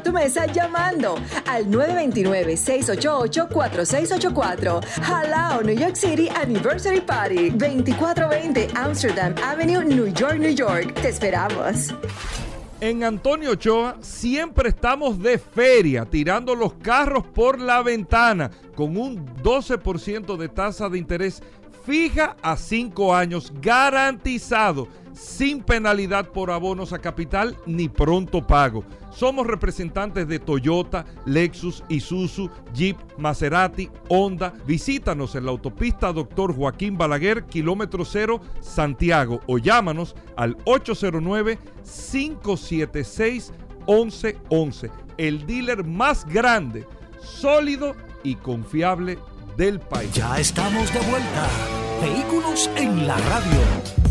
tu mesa llamando al 929-688-4684. Halao New York City Anniversary Party 2420 Amsterdam Avenue, New York, New York. Te esperamos. En Antonio Ochoa siempre estamos de feria, tirando los carros por la ventana, con un 12% de tasa de interés fija a 5 años, garantizado, sin penalidad por abonos a capital ni pronto pago. Somos representantes de Toyota, Lexus, Isuzu, Jeep, Maserati, Honda. Visítanos en la autopista Dr. Joaquín Balaguer, kilómetro cero, Santiago, o llámanos al 809-576-1111. El dealer más grande, sólido y confiable del país. Ya estamos de vuelta. Vehículos en la radio.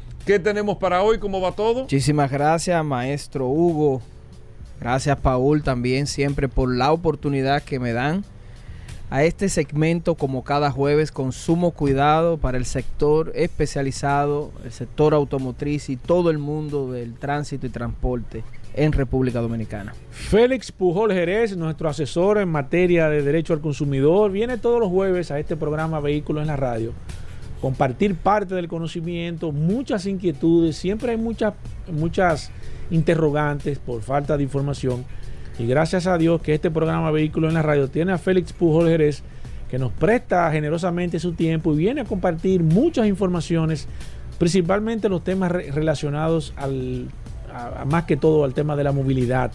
¿Qué tenemos para hoy? ¿Cómo va todo? Muchísimas gracias, maestro Hugo. Gracias, Paul, también siempre por la oportunidad que me dan a este segmento, como cada jueves, con sumo cuidado para el sector especializado, el sector automotriz y todo el mundo del tránsito y transporte en República Dominicana. Félix Pujol Jerez, nuestro asesor en materia de derecho al consumidor, viene todos los jueves a este programa Vehículos en la Radio. Compartir parte del conocimiento, muchas inquietudes, siempre hay muchas, muchas interrogantes por falta de información. Y gracias a Dios que este programa Vehículos en la Radio tiene a Félix Pujol Jerez, que nos presta generosamente su tiempo y viene a compartir muchas informaciones, principalmente los temas re- relacionados al, más que todo al tema de la movilidad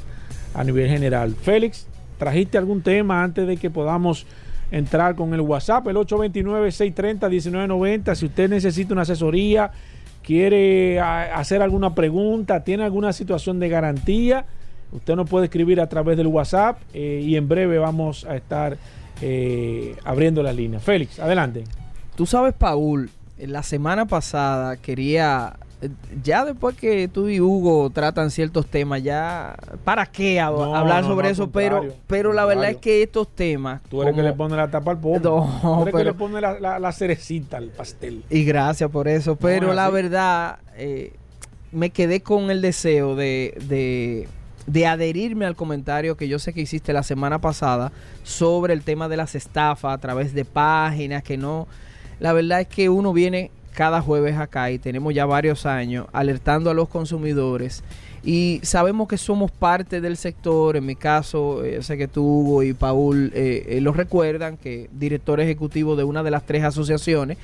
a nivel general. Félix, ¿trajiste algún tema antes de que podamos entrar con el WhatsApp? El 829-630-1990. Si usted necesita una asesoría, quiere hacer alguna pregunta, tiene alguna situación de garantía, usted nos puede escribir a través del WhatsApp eh, y en breve vamos a estar eh, abriendo la línea. Félix, adelante. Tú sabes, Paul, la semana pasada quería, ya después que tú y Hugo tratan ciertos temas, ya, ¿para qué hab- No, hablar no, sobre no, eso? Pero, pero la verdad es que estos temas... Tú eres el que como- le pone la tapa al pomo. Tú eres el que pero- le pone la, la- la cerecita al pastel. Y gracias por eso. Pero la verdad, eh, me quedé con el deseo de, de, de adherirme al comentario que yo sé que hiciste la semana pasada sobre el tema de las estafas a través de páginas que no... La verdad es que uno viene cada jueves acá y tenemos ya varios años alertando a los consumidores y sabemos que somos parte del sector, en mi caso, eh, sé que tú, Hugo y Paul eh, eh, lo recuerdan, que director ejecutivo de una de las tres asociaciones,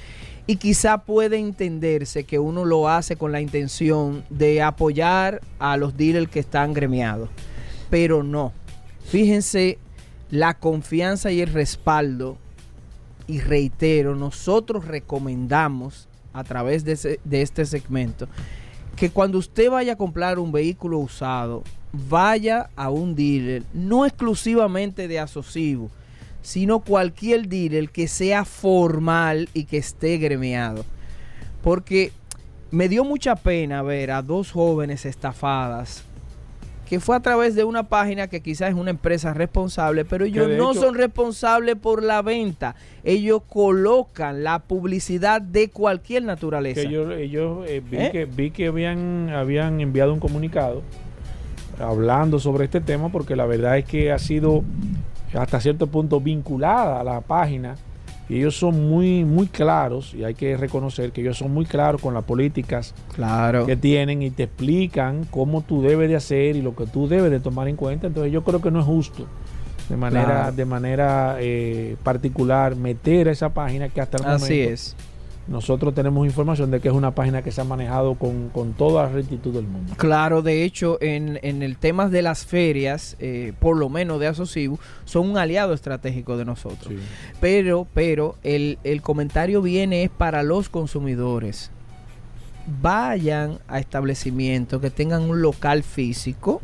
y quizá puede entenderse que uno lo hace con la intención de apoyar a los dealers que están gremiados, pero no. Fíjense la confianza y el respaldo, y reitero, nosotros recomendamos a través de, este segmento que cuando usted vaya a comprar un vehículo usado, vaya a un dealer, no exclusivamente de asocivo, sino cualquier dealer que sea formal y que esté gremiado. Porque me dio mucha pena ver a dos jóvenes estafadas que fue a través de una página que quizás es una empresa responsable, pero ellos no hecho- son responsables por la venta. Ellos colocan la publicidad de cualquier naturaleza. que ellos eh, vi, ¿Eh? que vi que habían habían enviado un comunicado hablando sobre este tema porque la verdad es que ha sido hasta cierto punto vinculada a la página y ellos son muy muy claros y hay que reconocer que ellos son muy claros con las políticas Claro. que tienen y te explican cómo tú debes de hacer y lo que tú debes de tomar en cuenta entonces yo creo que no es justo de manera Claro. de manera eh, particular meter a esa página que hasta el Así momento es. Nosotros tenemos información de que es una página que se ha manejado con, con toda la rectitud del mundo Claro, de hecho, en, en el tema de las ferias, eh, por lo menos de Asocibu, son un aliado estratégico de nosotros. Pero, pero, el, el comentario viene es para los consumidores. Vayan a establecimientos que tengan un local físico,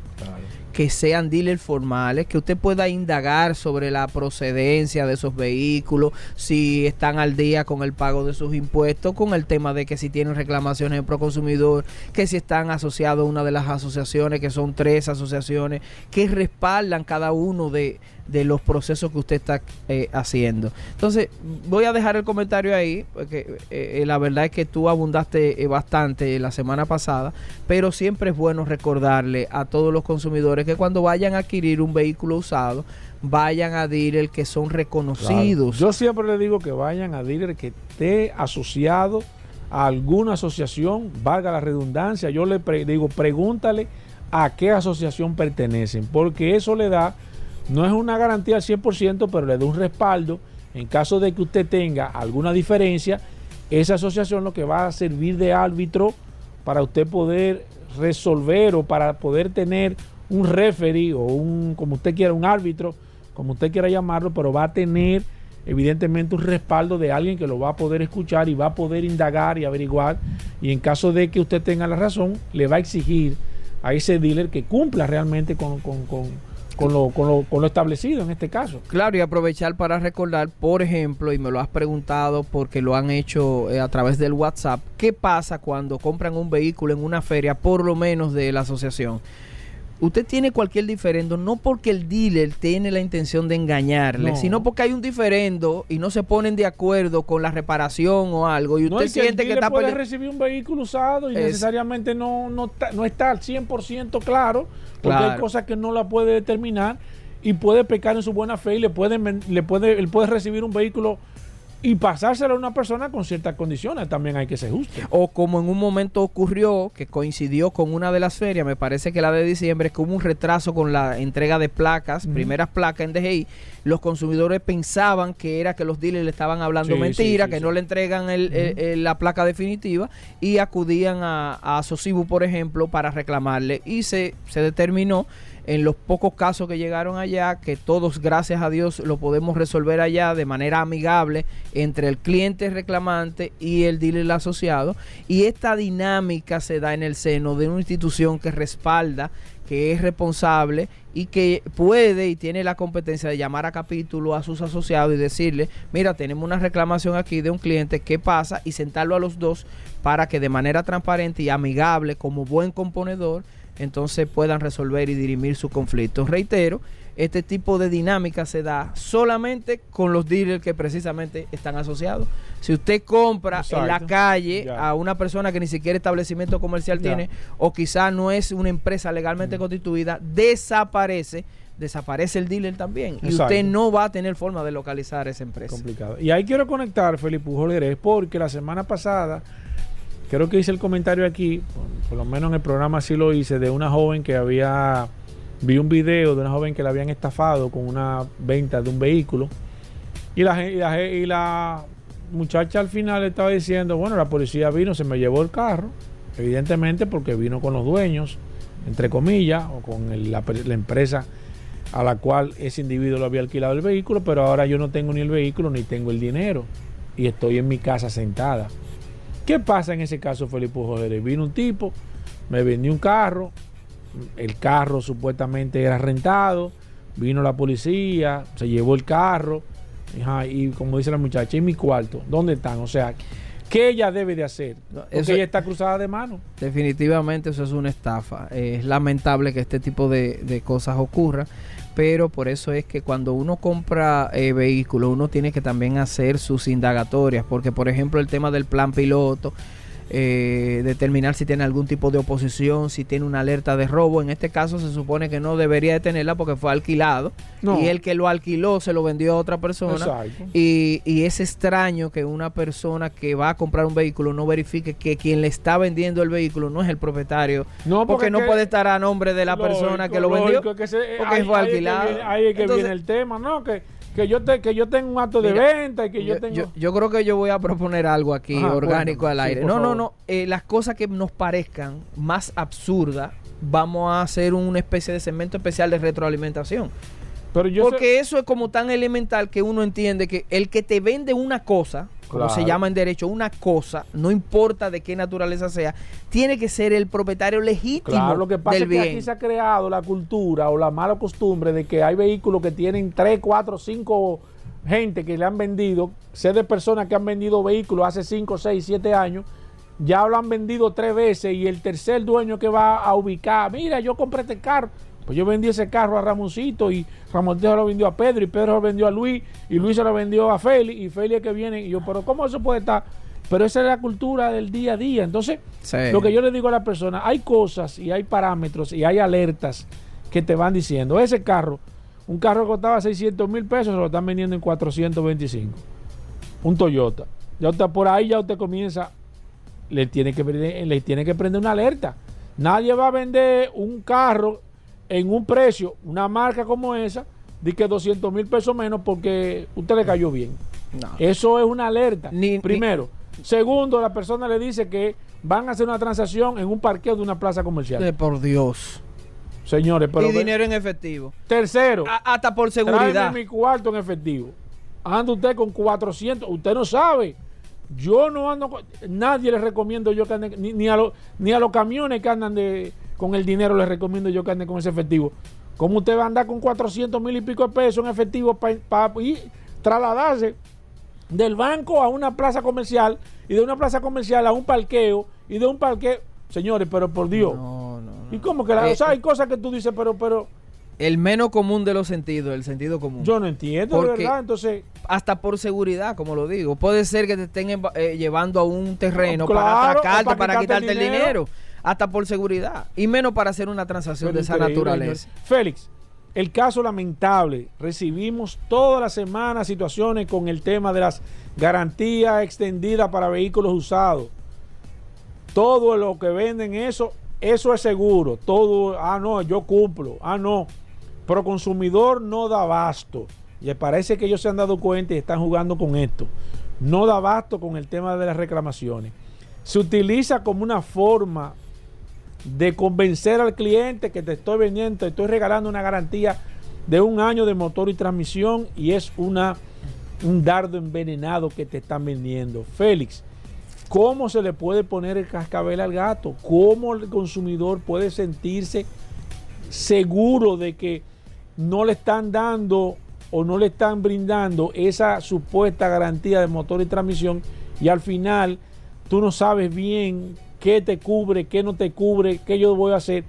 que sean dealers formales, que usted pueda indagar sobre la procedencia de esos vehículos, si están al día con el pago de sus impuestos, con el tema de que si tienen reclamaciones en Proconsumidor, que si están asociados a una de las asociaciones, que son tres asociaciones, que respaldan cada uno de, de los procesos que usted está eh, haciendo. Entonces, voy a dejar el comentario ahí, porque eh, eh, la verdad es que tú abundaste bastante la semana pasada, pero siempre es bueno recordarle a todos los consumidores que cuando vayan a adquirir un vehículo usado, vayan a dealer que son reconocidos. Yo siempre le digo que vayan a dealer que esté asociado a alguna asociación, valga la redundancia. Yo le digo, pregúntale a qué asociación pertenecen, porque eso le da, no es una garantía al 100%, pero le da un respaldo. En caso de que usted tenga alguna diferencia, esa asociación lo que va a servir de árbitro para usted poder resolver o para poder tener un referee o un, como usted quiera, un árbitro, como usted quiera llamarlo, pero va a tener evidentemente un respaldo de alguien que lo va a poder escuchar y va a poder indagar y averiguar. Y en caso de que usted tenga la razón, le va a exigir a ese dealer que cumpla realmente con, con- con- con lo, con lo- con lo establecido en este caso. Claro, y aprovechar para recordar, por ejemplo, y me lo has preguntado porque lo han hecho eh, a través del WhatsApp, ¿qué pasa cuando compran un vehículo en una feria, por lo menos de la asociación? Usted tiene cualquier diferendo, no porque el dealer tiene la intención de engañarle, No. sino porque hay un diferendo y no se ponen de acuerdo con la reparación o algo, y usted No, y que siente el que está puede recibir un vehículo usado y Es- necesariamente no, no, está, no está al 100% claro, porque Claro. hay cosas que no la puede determinar y puede pecar en su buena fe y le puede, le puede, él puede recibir un vehículo y pasárselo a una persona con ciertas condiciones. También hay que ser justo. O como en un momento ocurrió, que coincidió con una de las ferias, me parece que la de diciembre, que hubo un retraso con la entrega de placas, primeras placas en DGI, los consumidores pensaban que era que los dealers le estaban hablando Sí, mentira, sí, sí, que no le entregan el- el- el- la placa definitiva y acudían a, a Sosibu, por ejemplo, para reclamarle y se, se determinó en los pocos casos que llegaron allá, que todos, gracias a Dios, lo podemos resolver allá de manera amigable entre el cliente reclamante y el dealer asociado. Y esta dinámica se da en el seno de una institución que respalda, que es responsable y que puede y tiene la competencia de llamar a capítulo a sus asociados y decirle, mira, tenemos una reclamación aquí de un cliente, ¿qué pasa? Y sentarlo a los dos para que de manera transparente y amigable, como buen componedor, entonces puedan resolver y dirimir su conflicto. Reitero, este tipo de dinámica se da solamente con los dealers que precisamente están asociados. Si usted compra en la calle a una persona que ni siquiera establecimiento comercial tiene o quizá no es una empresa legalmente constituida, desaparece, desaparece el dealer también. Y usted no va a tener forma de localizar esa empresa. complicado. Y ahí quiero conectar, Felipe Pujol Jerez, porque la semana pasada, creo que hice el comentario aquí, por, lo menos en el programa sí lo hice, de una joven que había, vi un video de una joven que la habían estafado con una venta de un vehículo. Y la, muchacha al final estaba diciendo, bueno, la policía vino, se me llevó el carro, evidentemente porque vino con los dueños, entre comillas, o con la, la empresa a la cual ese individuo lo había alquilado el vehículo, pero ahora yo no tengo ni el vehículo ni tengo el dinero y estoy en mi casa sentada. ¿Qué pasa en ese caso, Felipe Joder? Vino un tipo, me vendió un carro, el carro supuestamente era rentado, vino la policía, se llevó el carro, y como dice la muchacha, ¿y mi cuarto? ¿Dónde están? O sea, ¿qué ella debe de hacer? Porque eso- ella está cruzada de mano. Definitivamente eso es una estafa. Es lamentable que este tipo de, de cosas ocurran, pero por eso es que cuando uno compra eh, vehículos, uno tiene que también hacer sus indagatorias, porque por ejemplo el tema del plan piloto, eh, determinar si tiene algún tipo de oposición, si tiene una alerta de robo. En este caso se supone que no debería de tenerla porque fue alquilado No. y el que lo alquiló se lo vendió a otra persona. Y, y es extraño que una persona que va a comprar un vehículo no verifique que quien le está vendiendo el vehículo no es el propietario. No, porque, porque no puede estar a nombre de la Lógico, persona que lo vendió. lógico, que se- porque fue ahí es que alquilado. viene- Ahí es que Entonces, viene el tema, ¿no? Que, que, yo te, que yo tengo un acto de Mira, venta y que yo, yo, tengo... yo- yo creo que yo voy a proponer algo aquí Ajá, orgánico al aire. no, no, no. Eh, las cosas que nos parezcan más absurdas, vamos a hacer una especie de segmento especial de retroalimentación. Pero yo Porque eso es como tan elemental que uno entiende que el que te vende una cosa, como Claro. se llama en derecho, una cosa, no importa de qué naturaleza sea, tiene que ser el propietario legítimo Claro, lo que pasa del es que bien. aquí se ha creado la cultura o la mala costumbre de que hay vehículos que tienen 3, 4, 5 gente que le han vendido, sé de personas que han vendido vehículos hace 5, 6, 7 años, ya lo han vendido tres veces y el tercer dueño que va a ubicar, mira, yo compré este carro, pues yo vendí ese carro a Ramoncito y Ramoncito lo vendió a Pedro y Pedro lo vendió a Luis y Luis se lo vendió a Félix y Félix es que viene y yo, pero ¿cómo eso puede estar? Pero esa es la cultura del día a día. Entonces, Sí. lo que yo le digo a la persona, hay cosas y hay parámetros y hay alertas que te van diciendo. Ese carro, un carro que costaba 600 mil pesos, se lo están vendiendo en 425. Un Toyota. Ya usted, por ahí ya usted comienza, le tiene, que, le tiene que prender una alerta. Nadie va a vender un carro en un precio, una marca como esa, de que 200 mil pesos menos porque usted le cayó bien. Eso es una alerta. Primero. Segundo, la persona le dice que van a hacer una transacción en un parqueo de una plaza comercial. Eh, por Dios. Señores, pero y ve- dinero en efectivo. Tercero, hasta por seguridad. mi cuarto en efectivo. Anda usted con 400, usted no sabe. Yo no ando, nadie le recomiendo yo que ande, ni, ni a, los- ni a los camiones que andan de, con el dinero les recomiendo yo que anden con ese efectivo. ¿Cómo usted va a andar con 400 mil y pico de pesos en efectivo para trasladarse del banco a una plaza comercial y de una plaza comercial a un parqueo y de un parqueo? Señores, pero por Dios. ¿Y cómo que la, Eh, o sea, hay cosas que tú dices, pero, pero El menos común de los sentidos, el sentido común. yo no entiendo, de verdad. Entonces, hasta por seguridad, como lo digo. Puede ser que te estén eh, llevando a un terreno Claro, para atracarte, para para, quitarte el dinero. Hasta por seguridad. Y menos para hacer una transacción Pero de esa naturaleza. señor. Félix, el caso lamentable. Recibimos toda la semana situaciones con el tema de las garantías extendidas para vehículos usados. Todo lo que venden eso, eso es seguro. Todo, ah, no, yo cumplo. Ah, no. Pero consumidor no da abasto. Y parece que ellos se han dado cuenta y están jugando con esto. No da abasto con el tema de las reclamaciones. Se utiliza como una forma de convencer al cliente que te estoy vendiendo, te estoy regalando una garantía de un año de motor y transmisión y es una un dardo envenenado que te están vendiendo. Félix, ¿cómo se le puede poner el cascabel al gato? ¿Cómo el consumidor puede sentirse seguro de que no le están dando o no le están brindando esa supuesta garantía de motor y transmisión y al final tú no sabes bien qué te cubre, qué no te cubre, qué yo voy a hacer.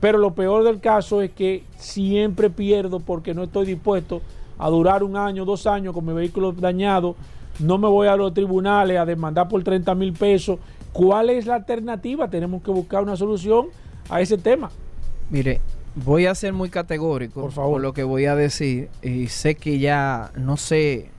Pero lo peor del caso es que siempre pierdo porque no estoy dispuesto a durar un año, dos años con mi vehículo dañado. No me voy a los tribunales a demandar por 30 mil pesos. ¿Cuál es la alternativa? Tenemos que buscar una solución a ese tema. Mire, voy a ser muy categórico por, favor. lo que voy a decir. Y sé que ya no sé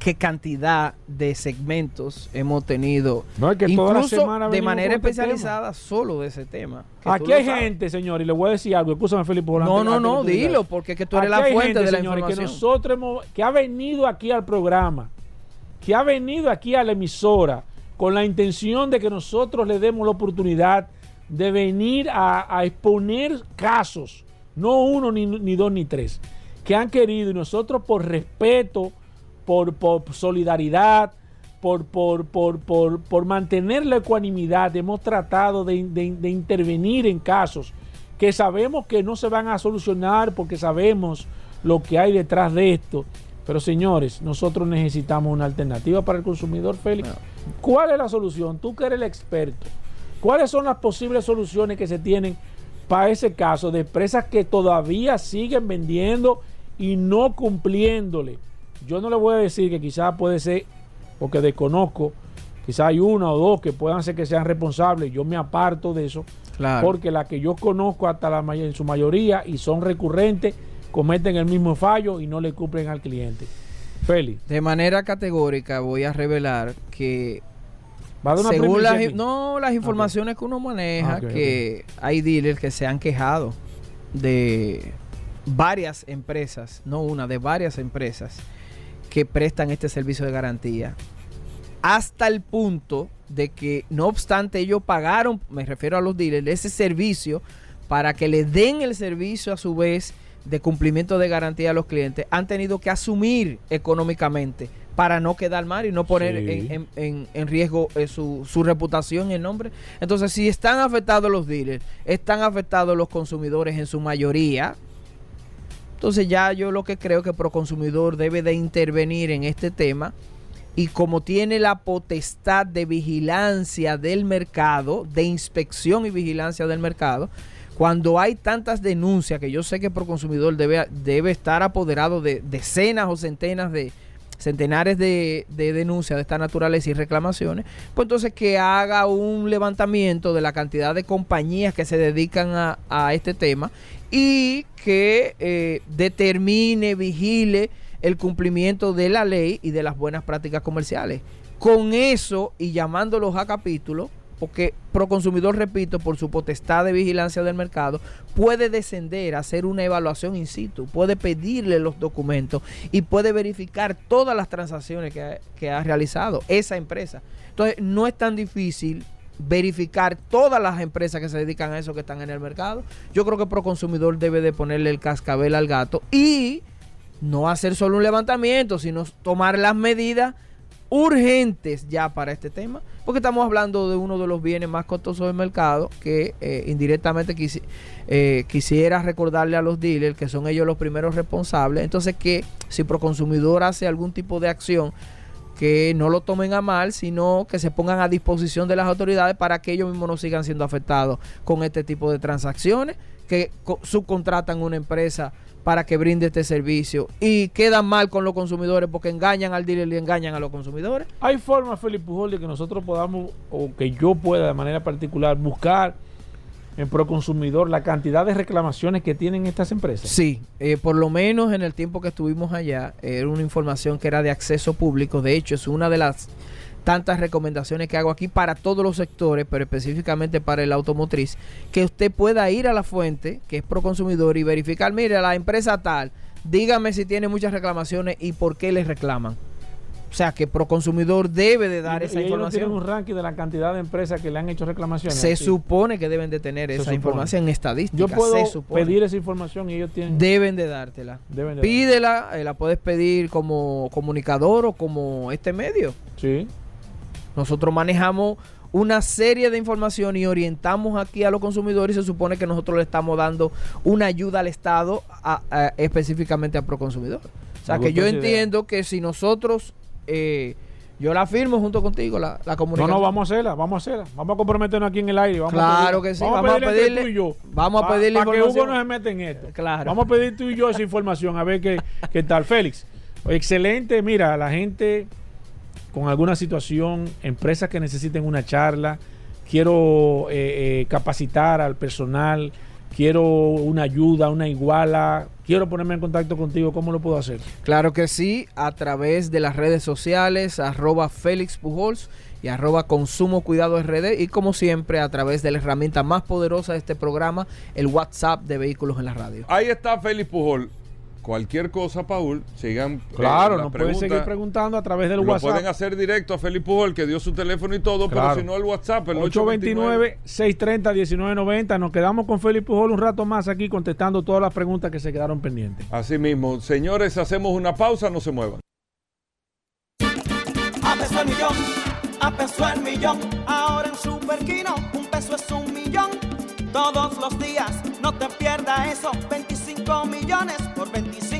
qué cantidad de segmentos hemos tenido. No, es que toda la incluso de manera este especializada solo de ese tema. Aquí hay gente, señor, y le voy a decir algo. Escúchame, Felipe. No, no, no, dilo, porque es que tú eres Aquí la fuente gente, de la señores, información. Que nosotros hemos, que ha venido aquí al programa, que ha venido aquí a la emisora con la intención de que nosotros le demos la oportunidad de venir a, a exponer casos, no uno, ni, ni dos, ni tres, que han querido y nosotros por respeto, por, por solidaridad, por, por, por, por, por mantener la ecuanimidad, hemos tratado de, de- de intervenir en casos que sabemos que no se van a solucionar porque sabemos lo que hay detrás de esto. Pero señores, nosotros necesitamos una alternativa para el consumidor, Félix. ¿Cuál es la solución? Tú que eres el experto. ¿Cuáles son las posibles soluciones que se tienen para ese caso de empresas que todavía siguen vendiendo y no cumpliéndole? Yo no le voy a decir que quizás puede ser, porque desconozco, Quizá hay una o dos que puedan ser que sean responsables. Yo me aparto de eso. Claro. Porque la que yo conozco hasta la en su mayoría y son recurrentes, cometen el mismo fallo y no le cumplen al cliente. Félix. De manera categórica voy a revelar que Va a según las, aquí. no, las informaciones que uno maneja, que hay dealers que se han quejado de varias empresas, no una, de varias empresas que prestan este servicio de garantía. Hasta el punto de que, no obstante, ellos pagaron, me refiero a los dealers, ese servicio para que le den el servicio a su vez de cumplimiento de garantía a los clientes, han tenido que asumir económicamente para no quedar mal y no poner Sí. en, en- en- en riesgo eh, su, su reputación y el nombre. Entonces, si están afectados los dealers, están afectados los consumidores en su mayoría, entonces ya yo lo que creo que Proconsumidor debe de intervenir en este tema. Y como tiene la potestad de vigilancia del mercado, de inspección y vigilancia del mercado, cuando hay tantas denuncias que yo sé que Proconsumidor debe, debe estar apoderado de decenas o centenas de centenares de, de denuncias de esta naturaleza y reclamaciones, pues entonces que haga un levantamiento de la cantidad de compañías que se dedican a este tema y que eh, determine, vigile el cumplimiento de la ley y de las buenas prácticas comerciales. Con eso y llamándolos a capítulo, porque Proconsumidor, repito, por su potestad de vigilancia del mercado, puede descender a hacer una evaluación in situ, puede pedirle los documentos y puede verificar todas las transacciones que ha, que ha realizado esa empresa. Entonces, no es tan difícil verificar todas las empresas que se dedican a eso que están en el mercado. Yo creo que Proconsumidor debe de ponerle el cascabel al gato y no hacer solo un levantamiento, sino tomar las medidas urgentes ya para este tema, porque estamos hablando de uno de los bienes más costosos del mercado, que eh, indirectamente eh, quisiera recordarle a los dealers que son ellos los primeros responsables, entonces que si Proconsumidor hace algún tipo de acción, que no lo tomen a mal, sino que se pongan a disposición de las autoridades para que ellos mismos no sigan siendo afectados con este tipo de transacciones, que co- subcontratan una empresa para que brinde este servicio y quedan mal con los consumidores porque engañan al dealer y engañan a los consumidores. Hay formas, Felipe Pujol, de que nosotros podamos, o que yo pueda de manera particular, buscar en Proconsumidor la cantidad de reclamaciones que tienen estas empresas. Sí, eh, por lo menos en el tiempo que estuvimos allá, era una información que era de acceso público. De hecho, es una de las tantas recomendaciones que hago aquí para todos los sectores, pero específicamente para el automotriz, que usted pueda ir a la fuente, que es Proconsumidor, y verificar, mire, la empresa tal, dígame si tiene muchas reclamaciones y por qué les reclaman. O sea, que Proconsumidor debe de dar Y- esa y ellos no información. tienen un ranking de la cantidad de empresas que le han hecho reclamaciones. Se Sí. supone que deben de tener Se esa supone. información estadística. Yo puedo se pedir esa información y ellos tienen. Deben de dártela. Deben de Pídela, eh, la puedes pedir como comunicador o como este medio. Sí. Nosotros manejamos una serie de información y orientamos aquí a los consumidores y se supone que nosotros le estamos dando una ayuda al Estado a- a- específicamente a Proconsumidor. O sea Me que yo idea. entiendo que si nosotros, eh, yo la firmo junto contigo, la, la No, comunicación. no, vamos a hacerla, vamos a hacerla. Vamos a comprometernos aquí en el aire. Vamos Claro a pedir- que sí, vamos a entre pedirle- tú y yo. vamos a Pa- pedirle Para que Hugo no se meta en esto. Claro. Vamos a pedir tú y yo esa información, a ver qué, qué tal. Félix, excelente. Mira, la gente con alguna situación, empresas que necesiten una charla, quiero eh, eh, capacitar al personal, quiero una ayuda, una iguala, quiero ponerme en contacto contigo, ¿cómo lo puedo hacer? Claro que sí, a través de las redes sociales, arroba Félix Pujols y arroba Consumo Cuidado RD y como siempre a través de la herramienta más poderosa de este programa, el WhatsApp de Vehículos en la Radio. Ahí está Félix Pujol. Cualquier cosa, Paul, sigan. eh, Claro, nos pueden seguir preguntando a través del Lo WhatsApp. pueden hacer directo a Félix Pujol, que dio su teléfono y todo, Claro. pero si no el WhatsApp, el 829. 829-630-1990. Nos quedamos con Felipe Pujol un rato más aquí contestando todas las preguntas que se quedaron pendientes. Así mismo, señores, hacemos una pausa, no se muevan. A peso el millón, a peso el millón. Ahora en Superquino, un peso es un millón. Todos los días, no te pierdas eso. 25 millones por 25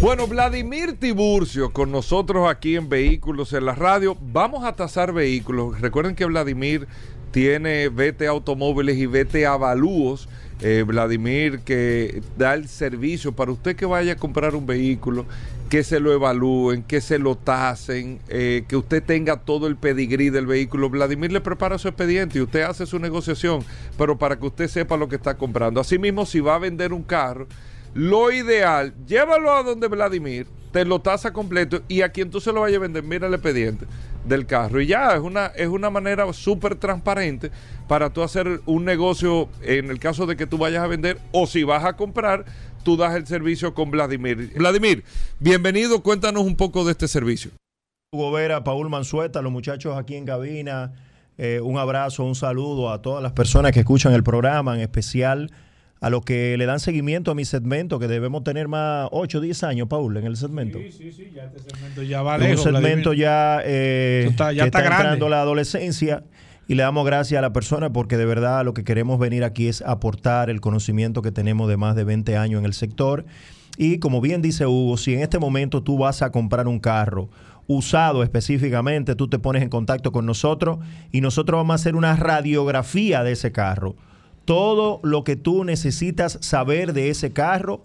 Bueno, Vladimir Tiburcio con nosotros aquí en Vehículos en la radio. Vamos a tasar vehículos. Recuerden que Vladimir tiene VT Automóviles y VT Avalúos. Eh, Vladimir que da el servicio para usted que vaya a comprar un vehículo, que se lo evalúen, que se lo tasen, eh, que usted tenga todo el pedigrí del vehículo. Vladimir le prepara su expediente y usted hace su negociación, pero para que usted sepa lo que está comprando. Asimismo, si va a vender un carro, lo ideal, llévalo a donde Vladimir, te lo tasa completo y a quien tú se lo vayas a vender, mira el expediente del carro. Y ya es una, es una manera súper transparente para tú hacer un negocio en el caso de que tú vayas a vender o si vas a comprar, tú das el servicio con Vladimir. Vladimir, bienvenido, cuéntanos un poco de este servicio. Hugo Vera, Paul Mansueta, los muchachos aquí en cabina. eh, un abrazo, un saludo a todas las personas que escuchan el programa, en especial a los que le dan seguimiento a mi segmento, que debemos tener más 8 o 10 años, Paul, en el segmento. Sí, sí, sí, ya este segmento ya va un lejos. segmento Vladimir. ya, eh, está- ya que está está, grande. entrando la adolescencia y le damos gracias a la persona porque de verdad lo que queremos venir aquí es aportar el conocimiento que tenemos de más de 20 años en el sector. Y como bien dice Hugo, si en este momento tú vas a comprar un carro usado específicamente, tú te pones en contacto con nosotros y nosotros vamos a hacer una radiografía de ese carro. Todo lo que tú necesitas saber de ese carro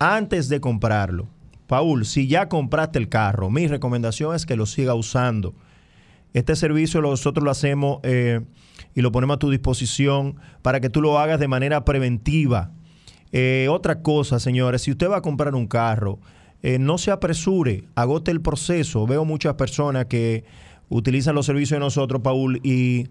antes de comprarlo. Paul, si ya compraste el carro, mi recomendación es que lo siga usando. Este servicio nosotros lo hacemos eh, y lo ponemos a tu disposición para que tú lo hagas de manera preventiva. Eh, otra cosa, señores, si usted va a comprar un carro, eh, no se apresure, agote el proceso. Veo muchas personas que utilizan los servicios de nosotros, Paul, y,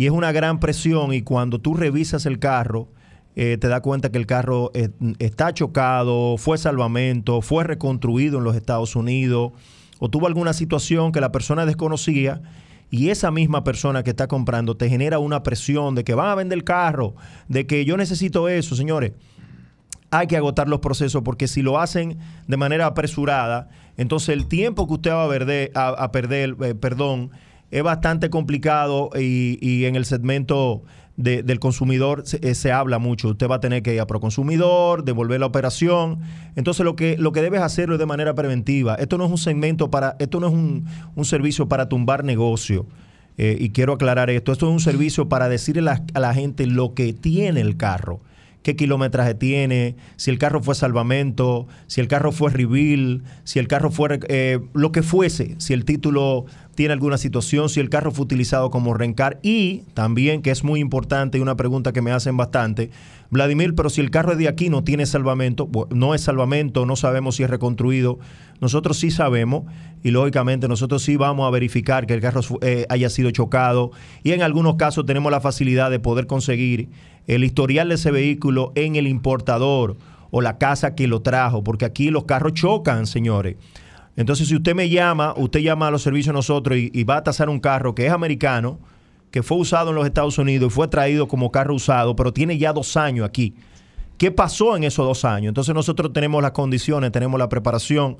y es una gran presión y cuando tú revisas el carro, eh, te das cuenta que el carro eh, está chocado, fue salvamento, fue reconstruido en los Estados Unidos o tuvo alguna situación que la persona desconocía y esa misma persona que está comprando te genera una presión de que van a vender el carro, de que yo necesito eso, señores. Hay que agotar los procesos porque si lo hacen de manera apresurada, entonces el tiempo que usted va a perder, eh, perdón, es bastante complicado y, y en el segmento de- del consumidor se, eh, se habla mucho. Usted va a tener que ir a Proconsumidor, devolver la operación. Entonces lo que, lo que debes hacerlo es de manera preventiva. Esto no es un segmento para, esto no es un, un servicio para tumbar negocio. Eh, y quiero aclarar esto. Esto es un servicio para decirle a la gente lo que tiene el carro qué kilometraje tiene, si el carro fue salvamento, si el carro fue reveal, si el carro fue eh, lo que fuese, si el título tiene alguna situación, si el carro fue utilizado como rencar y también, que es muy importante y una pregunta que me hacen bastante, Vladimir, pero si el carro es de aquí no tiene salvamento, no es salvamento, no sabemos si es reconstruido, nosotros sí sabemos y lógicamente nosotros sí vamos a verificar que el carro eh, haya sido chocado y en algunos casos tenemos la facilidad de poder conseguir el historial de ese vehículo en el importador o la casa que lo trajo, porque aquí los carros chocan, señores. Entonces, si usted me llama, usted llama a los servicios de nosotros y, y va a tasar un carro que es americano, que fue usado en los Estados Unidos y fue traído como carro usado, pero tiene ya dos años aquí. ¿Qué pasó en esos dos años? Entonces nosotros tenemos las condiciones, tenemos la preparación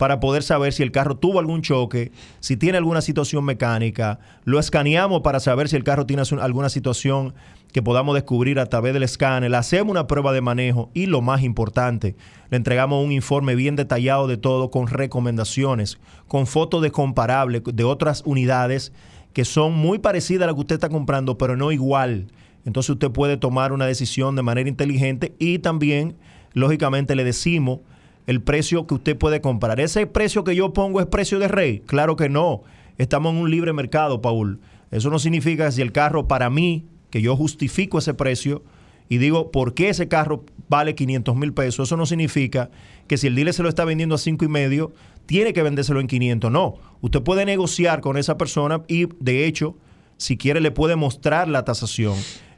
para poder saber si el carro tuvo algún choque, si tiene alguna situación mecánica. Lo escaneamos para saber si el carro tiene alguna situación que podamos descubrir a través del escáner. Le hacemos una prueba de manejo y lo más importante, le entregamos un informe bien detallado de todo con recomendaciones, con fotos de comparables de otras unidades que son muy parecidas a la que usted está comprando, pero no igual. Entonces usted puede tomar una decisión de manera inteligente y también, lógicamente, le decimos el precio que usted puede comprar. ¿Ese precio que yo pongo es precio de rey? Claro que no. Estamos en un libre mercado, Paul. Eso no significa que si el carro para mí, que yo justifico ese precio y digo, ¿por qué ese carro vale 500 mil pesos? Eso no significa que si el dealer se lo está vendiendo a cinco y medio, tiene que vendérselo en 500. No. Usted puede negociar con esa persona y, de hecho, si quiere, le puede mostrar la tasación.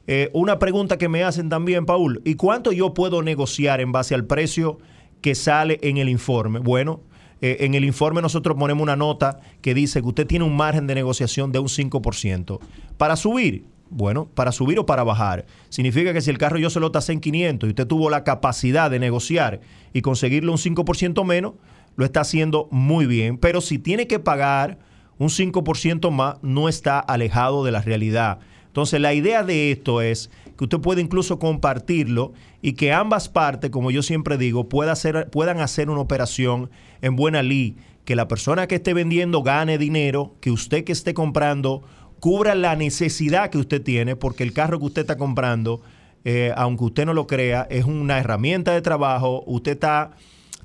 Eh, una pregunta que me hacen también, Paul, ¿y cuánto yo puedo negociar en base al precio que sale en el informe? Bueno, eh, en el informe nosotros ponemos una nota que dice que usted tiene un margen de negociación de un 5%. Para subir, bueno, para subir o para bajar. Significa que si el carro yo se lo tasé en 500 y usted tuvo la capacidad de negociar y conseguirle un 5% menos, lo está haciendo muy bien. Pero si tiene que pagar un 5% más, no está alejado de la realidad. Entonces, la idea de esto es que usted puede incluso compartirlo y que ambas partes, como yo siempre digo, pueda hacer, puedan hacer una operación en buena ley, que la persona que esté vendiendo gane dinero, que usted que esté comprando cubra la necesidad que usted tiene, porque el carro que usted está comprando, eh, aunque usted no lo crea, es una herramienta de trabajo, usted está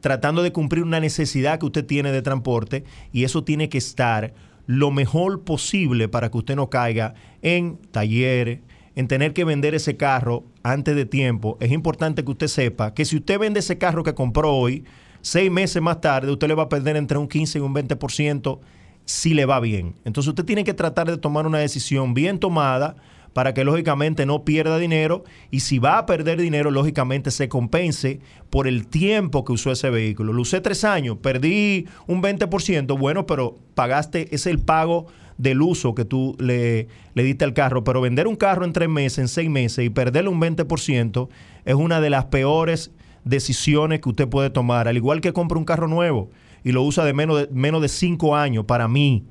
tratando de cumplir una necesidad que usted tiene de transporte y eso tiene que estar lo mejor posible para que usted no caiga en talleres, en tener que vender ese carro antes de tiempo. Es importante que usted sepa que si usted vende ese carro que compró hoy, seis meses más tarde, usted le va a perder entre un 15 y un 20% si le va bien. Entonces usted tiene que tratar de tomar una decisión bien tomada para que lógicamente no pierda dinero y si va a perder dinero, lógicamente se compense por el tiempo que usó ese vehículo. Lo usé tres años, perdí un 20%, bueno, pero pagaste, es el pago del uso que tú le, le diste al carro, pero vender un carro en tres meses, en seis meses y perderle un 20% es una de las peores decisiones que usted puede tomar, al igual que compra un carro nuevo y lo usa de menos de, menos de cinco años, para mí,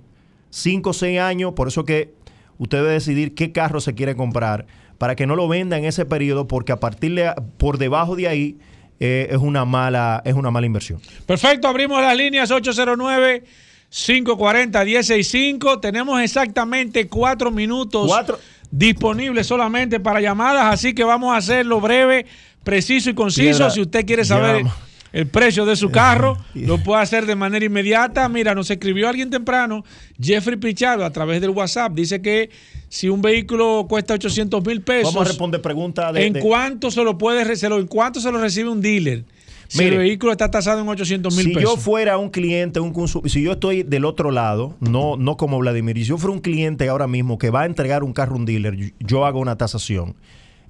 cinco o seis años, por eso que usted debe decidir qué carro se quiere comprar para que no lo venda en ese periodo porque a partir de por debajo de ahí eh, es una mala es una mala inversión. Perfecto, abrimos las líneas 809 540 165. Tenemos exactamente cuatro minutos disponibles solamente para llamadas, así que vamos a hacerlo breve, preciso y conciso. Piedra, si usted quiere saber llama. el precio de su carro, lo puede hacer de manera inmediata. Mira, nos escribió alguien temprano, Jeffrey Pichardo, a través del WhatsApp. Dice que si un vehículo cuesta 800 mil pesos, Vamos a responder de, ¿en de- cuánto se lo puede se lo- en cuánto se lo recibe un dealer? Si Mire, el vehículo está tasado en 800 mil si pesos. yo fuera un cliente, un si yo estoy del otro lado, no, no como Vladimir, y si yo fuera un cliente ahora mismo que va a entregar un carro a un dealer, yo- yo hago una tasación.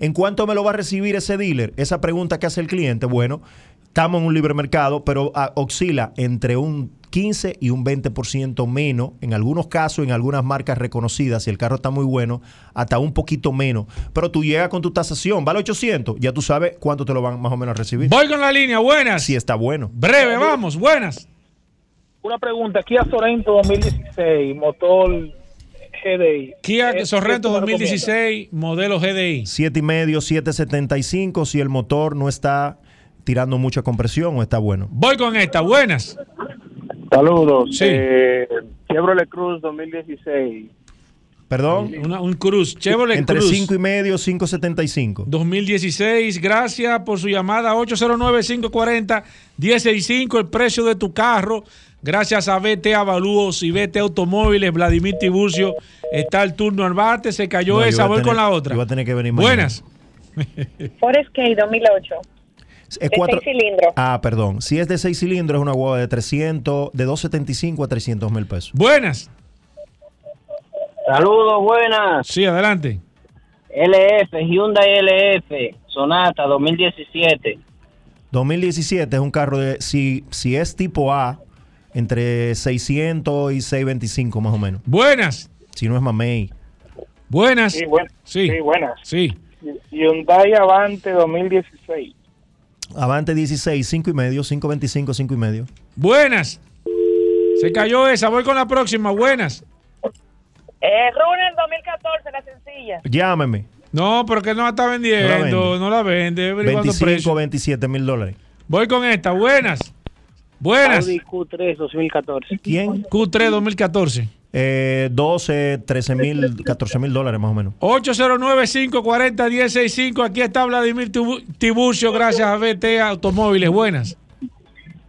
¿En cuánto me lo va a recibir ese dealer? Esa pregunta que hace el cliente, bueno, estamos en un libre mercado, pero ah, oscila entre un 15 y un 20% menos, en algunos casos, en algunas marcas reconocidas, si el carro está muy bueno, hasta un poquito menos. Pero tú llegas con tu tasación, vale 800, ya tú sabes cuánto te lo van más o menos a recibir. Voy con la línea, buenas. Si está bueno. Breve, vamos, buenas. Una pregunta, Kia Sorento 2016, motor GDI. Kia Sorrento ¿qué tú me 2016, modelo GDI. 7 y medio, 775 si el motor no está tirando mucha compresión o está bueno. Voy con esta, buenas. Saludos. Sí. Eh, Chevrolet Cruz 2016. Perdón. Una- un Cruz, Chevrolet Entre Cruz. 5 y medio, 575. 2016, gracias por su llamada 809-540-165, el precio de tu carro. Gracias a BT Avalúos y BT Automóviles, Vladimir Tiburcio. Está el turno al bate, se cayó No, esa, voy a voy tener- con la otra. yo voy a tener que venir Buenas. Forest K 2008. Es de cuatro- seis cilindros. Ah, perdón. Si es de 6 cilindros, es una guagua de 300, de 275 a 300 mil pesos. Buenas. Saludos, buenas. Sí, adelante. LF, Hyundai LF, Sonata 2017. 2017 es un carro de, si, si es tipo A, entre 600 y 625 más o menos. Buenas. Si no es mamey. Buenas. Sí, buen- Sí. sí, buenas. Sí. Hyundai Avante 2016. Avante 16, 5 y medio, 525, 5 y medio. Buenas. Se cayó esa, voy con la próxima. Buenas. Eh, Runner 2014, la sencilla. Llámeme. No, pero que no la está vendiendo, No la vende. no la vende, averiguando 25, precio. 27 mil dólares. Voy con esta, buenas. Buenas. Audi Q3 2014. ¿Quién? Q3 2014. Eh, 12, 13 mil, 14 mil dólares más o menos. 809-540-165. Aquí está Vladimir Tibu- Tiburcio, gracias a BT Automóviles. Buenas.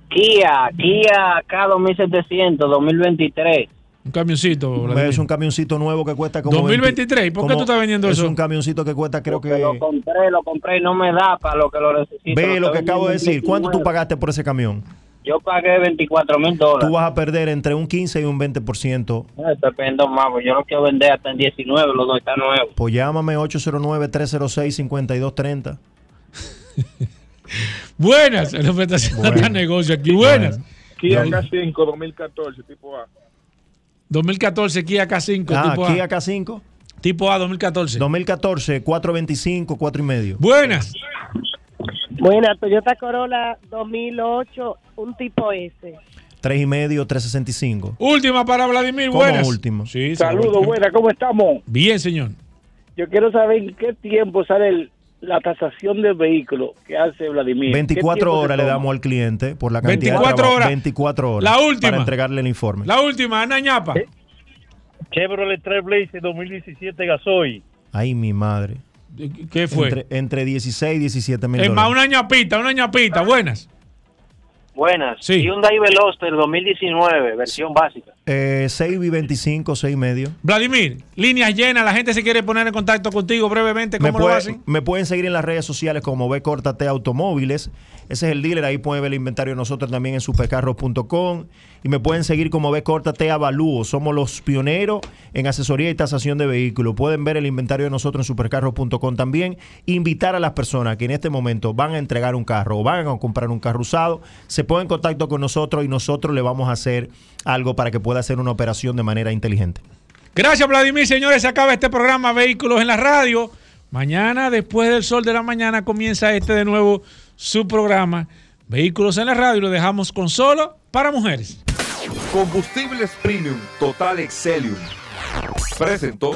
Kia, Kia K 2700 2023. Un camioncito. Vladimir. Es un camioncito nuevo que cuesta como. 2023, ¿por qué tú estás vendiendo es eso? un camioncito que cuesta, creo que. Lo compré, lo compré y no me da para lo que lo necesito. Ve lo que estoy acabo de decir. ¿Cuánto tú 19. pagaste por ese camión? Yo pagué 24 mil Tú dólares. vas a perder entre un 15 y un 20%. No, estoy pidiendo más, pues yo lo quiero vender hasta en 19, los dos están nuevos. Pues llámame 809-306-5230. Buenas. El hombre está haciendo Bueno. negocio aquí. Buenas. Kia Dos- K5 2014, tipo A. 2014 Kia K5. Ah, tipo A. Kia K5. Tipo A 2014. 2014, 425, 4 y medio. Buenas. Buena, Toyota Corolla 2008, un tipo S. 3 y medio, 365. Última para Vladimir. ¿Cómo Buenas. último? Sí, Saludos, buenas, ¿cómo estamos? Bien, señor. Yo quiero saber en qué tiempo sale el- la tasación del vehículo que hace Vladimir. ¿Qué 24 tiempo se horas le damos al cliente por la cantidad 24 de trabajo. horas. 24 horas. La última. Para entregarle el informe. La última, Ana Ñapa. Chevrolet Trailblazer 2017 gasoil. Ay, mi madre. ¿Qué fue? Entre, entre 16 y 17 mil Es más, una ñapita, una ñapita. Buenas. Buenas. Sí. Hyundai Veloster 2019, versión básica. Eh, 6 y 25, 6 y medio. Vladimir, líneas llenas. La gente se quiere poner en contacto contigo brevemente. Me, ¿Cómo lo puede- hacen? me pueden seguir en las redes sociales como B Cortate Automóviles. Ese es el dealer. Ahí pueden ver el inventario de nosotros también en supercarros.com. Y me pueden seguir como B Cortate Avalúo. Somos los pioneros en asesoría y tasación de vehículos. Pueden ver el inventario de nosotros en supercarros.com también. Invitar a las personas que en este momento van a entregar un carro o van a comprar un carro usado, se ponen en contacto con nosotros y nosotros le vamos a hacer algo para que pueda hacer una operación de manera inteligente. Gracias, Vladimir. Señores, se acaba este programa Vehículos en la Radio. Mañana, después del sol de la mañana, comienza este de nuevo su programa Vehículos en la Radio. Lo dejamos con solo para mujeres. Combustibles Premium Total Excelium. Presentó.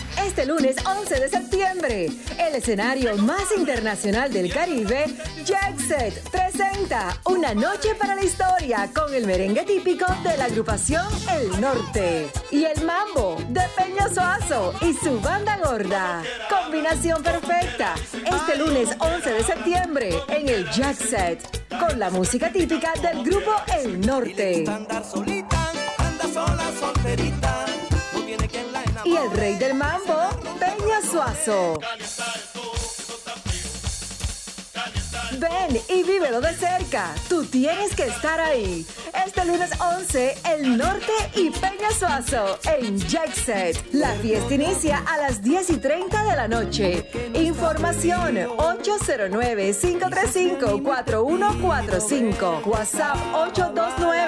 Este lunes 11 de septiembre, el escenario más internacional del Caribe, Jackset, presenta Una Noche para la Historia con el merengue típico de la agrupación El Norte y el mambo de Peña Soazo y su banda gorda. Combinación perfecta. Este lunes 11 de septiembre en el Jackset con la música típica del grupo El Norte. Andar solita, anda sola, solterita. Y el rey del mambo, Peña Suazo. Ven y vívelo de cerca. Tú tienes que estar ahí. Este lunes 11, El Norte y Peña Suazo en Jackset. La fiesta inicia a las 10 y 30 de la noche. Información 809-535-4145. WhatsApp 829.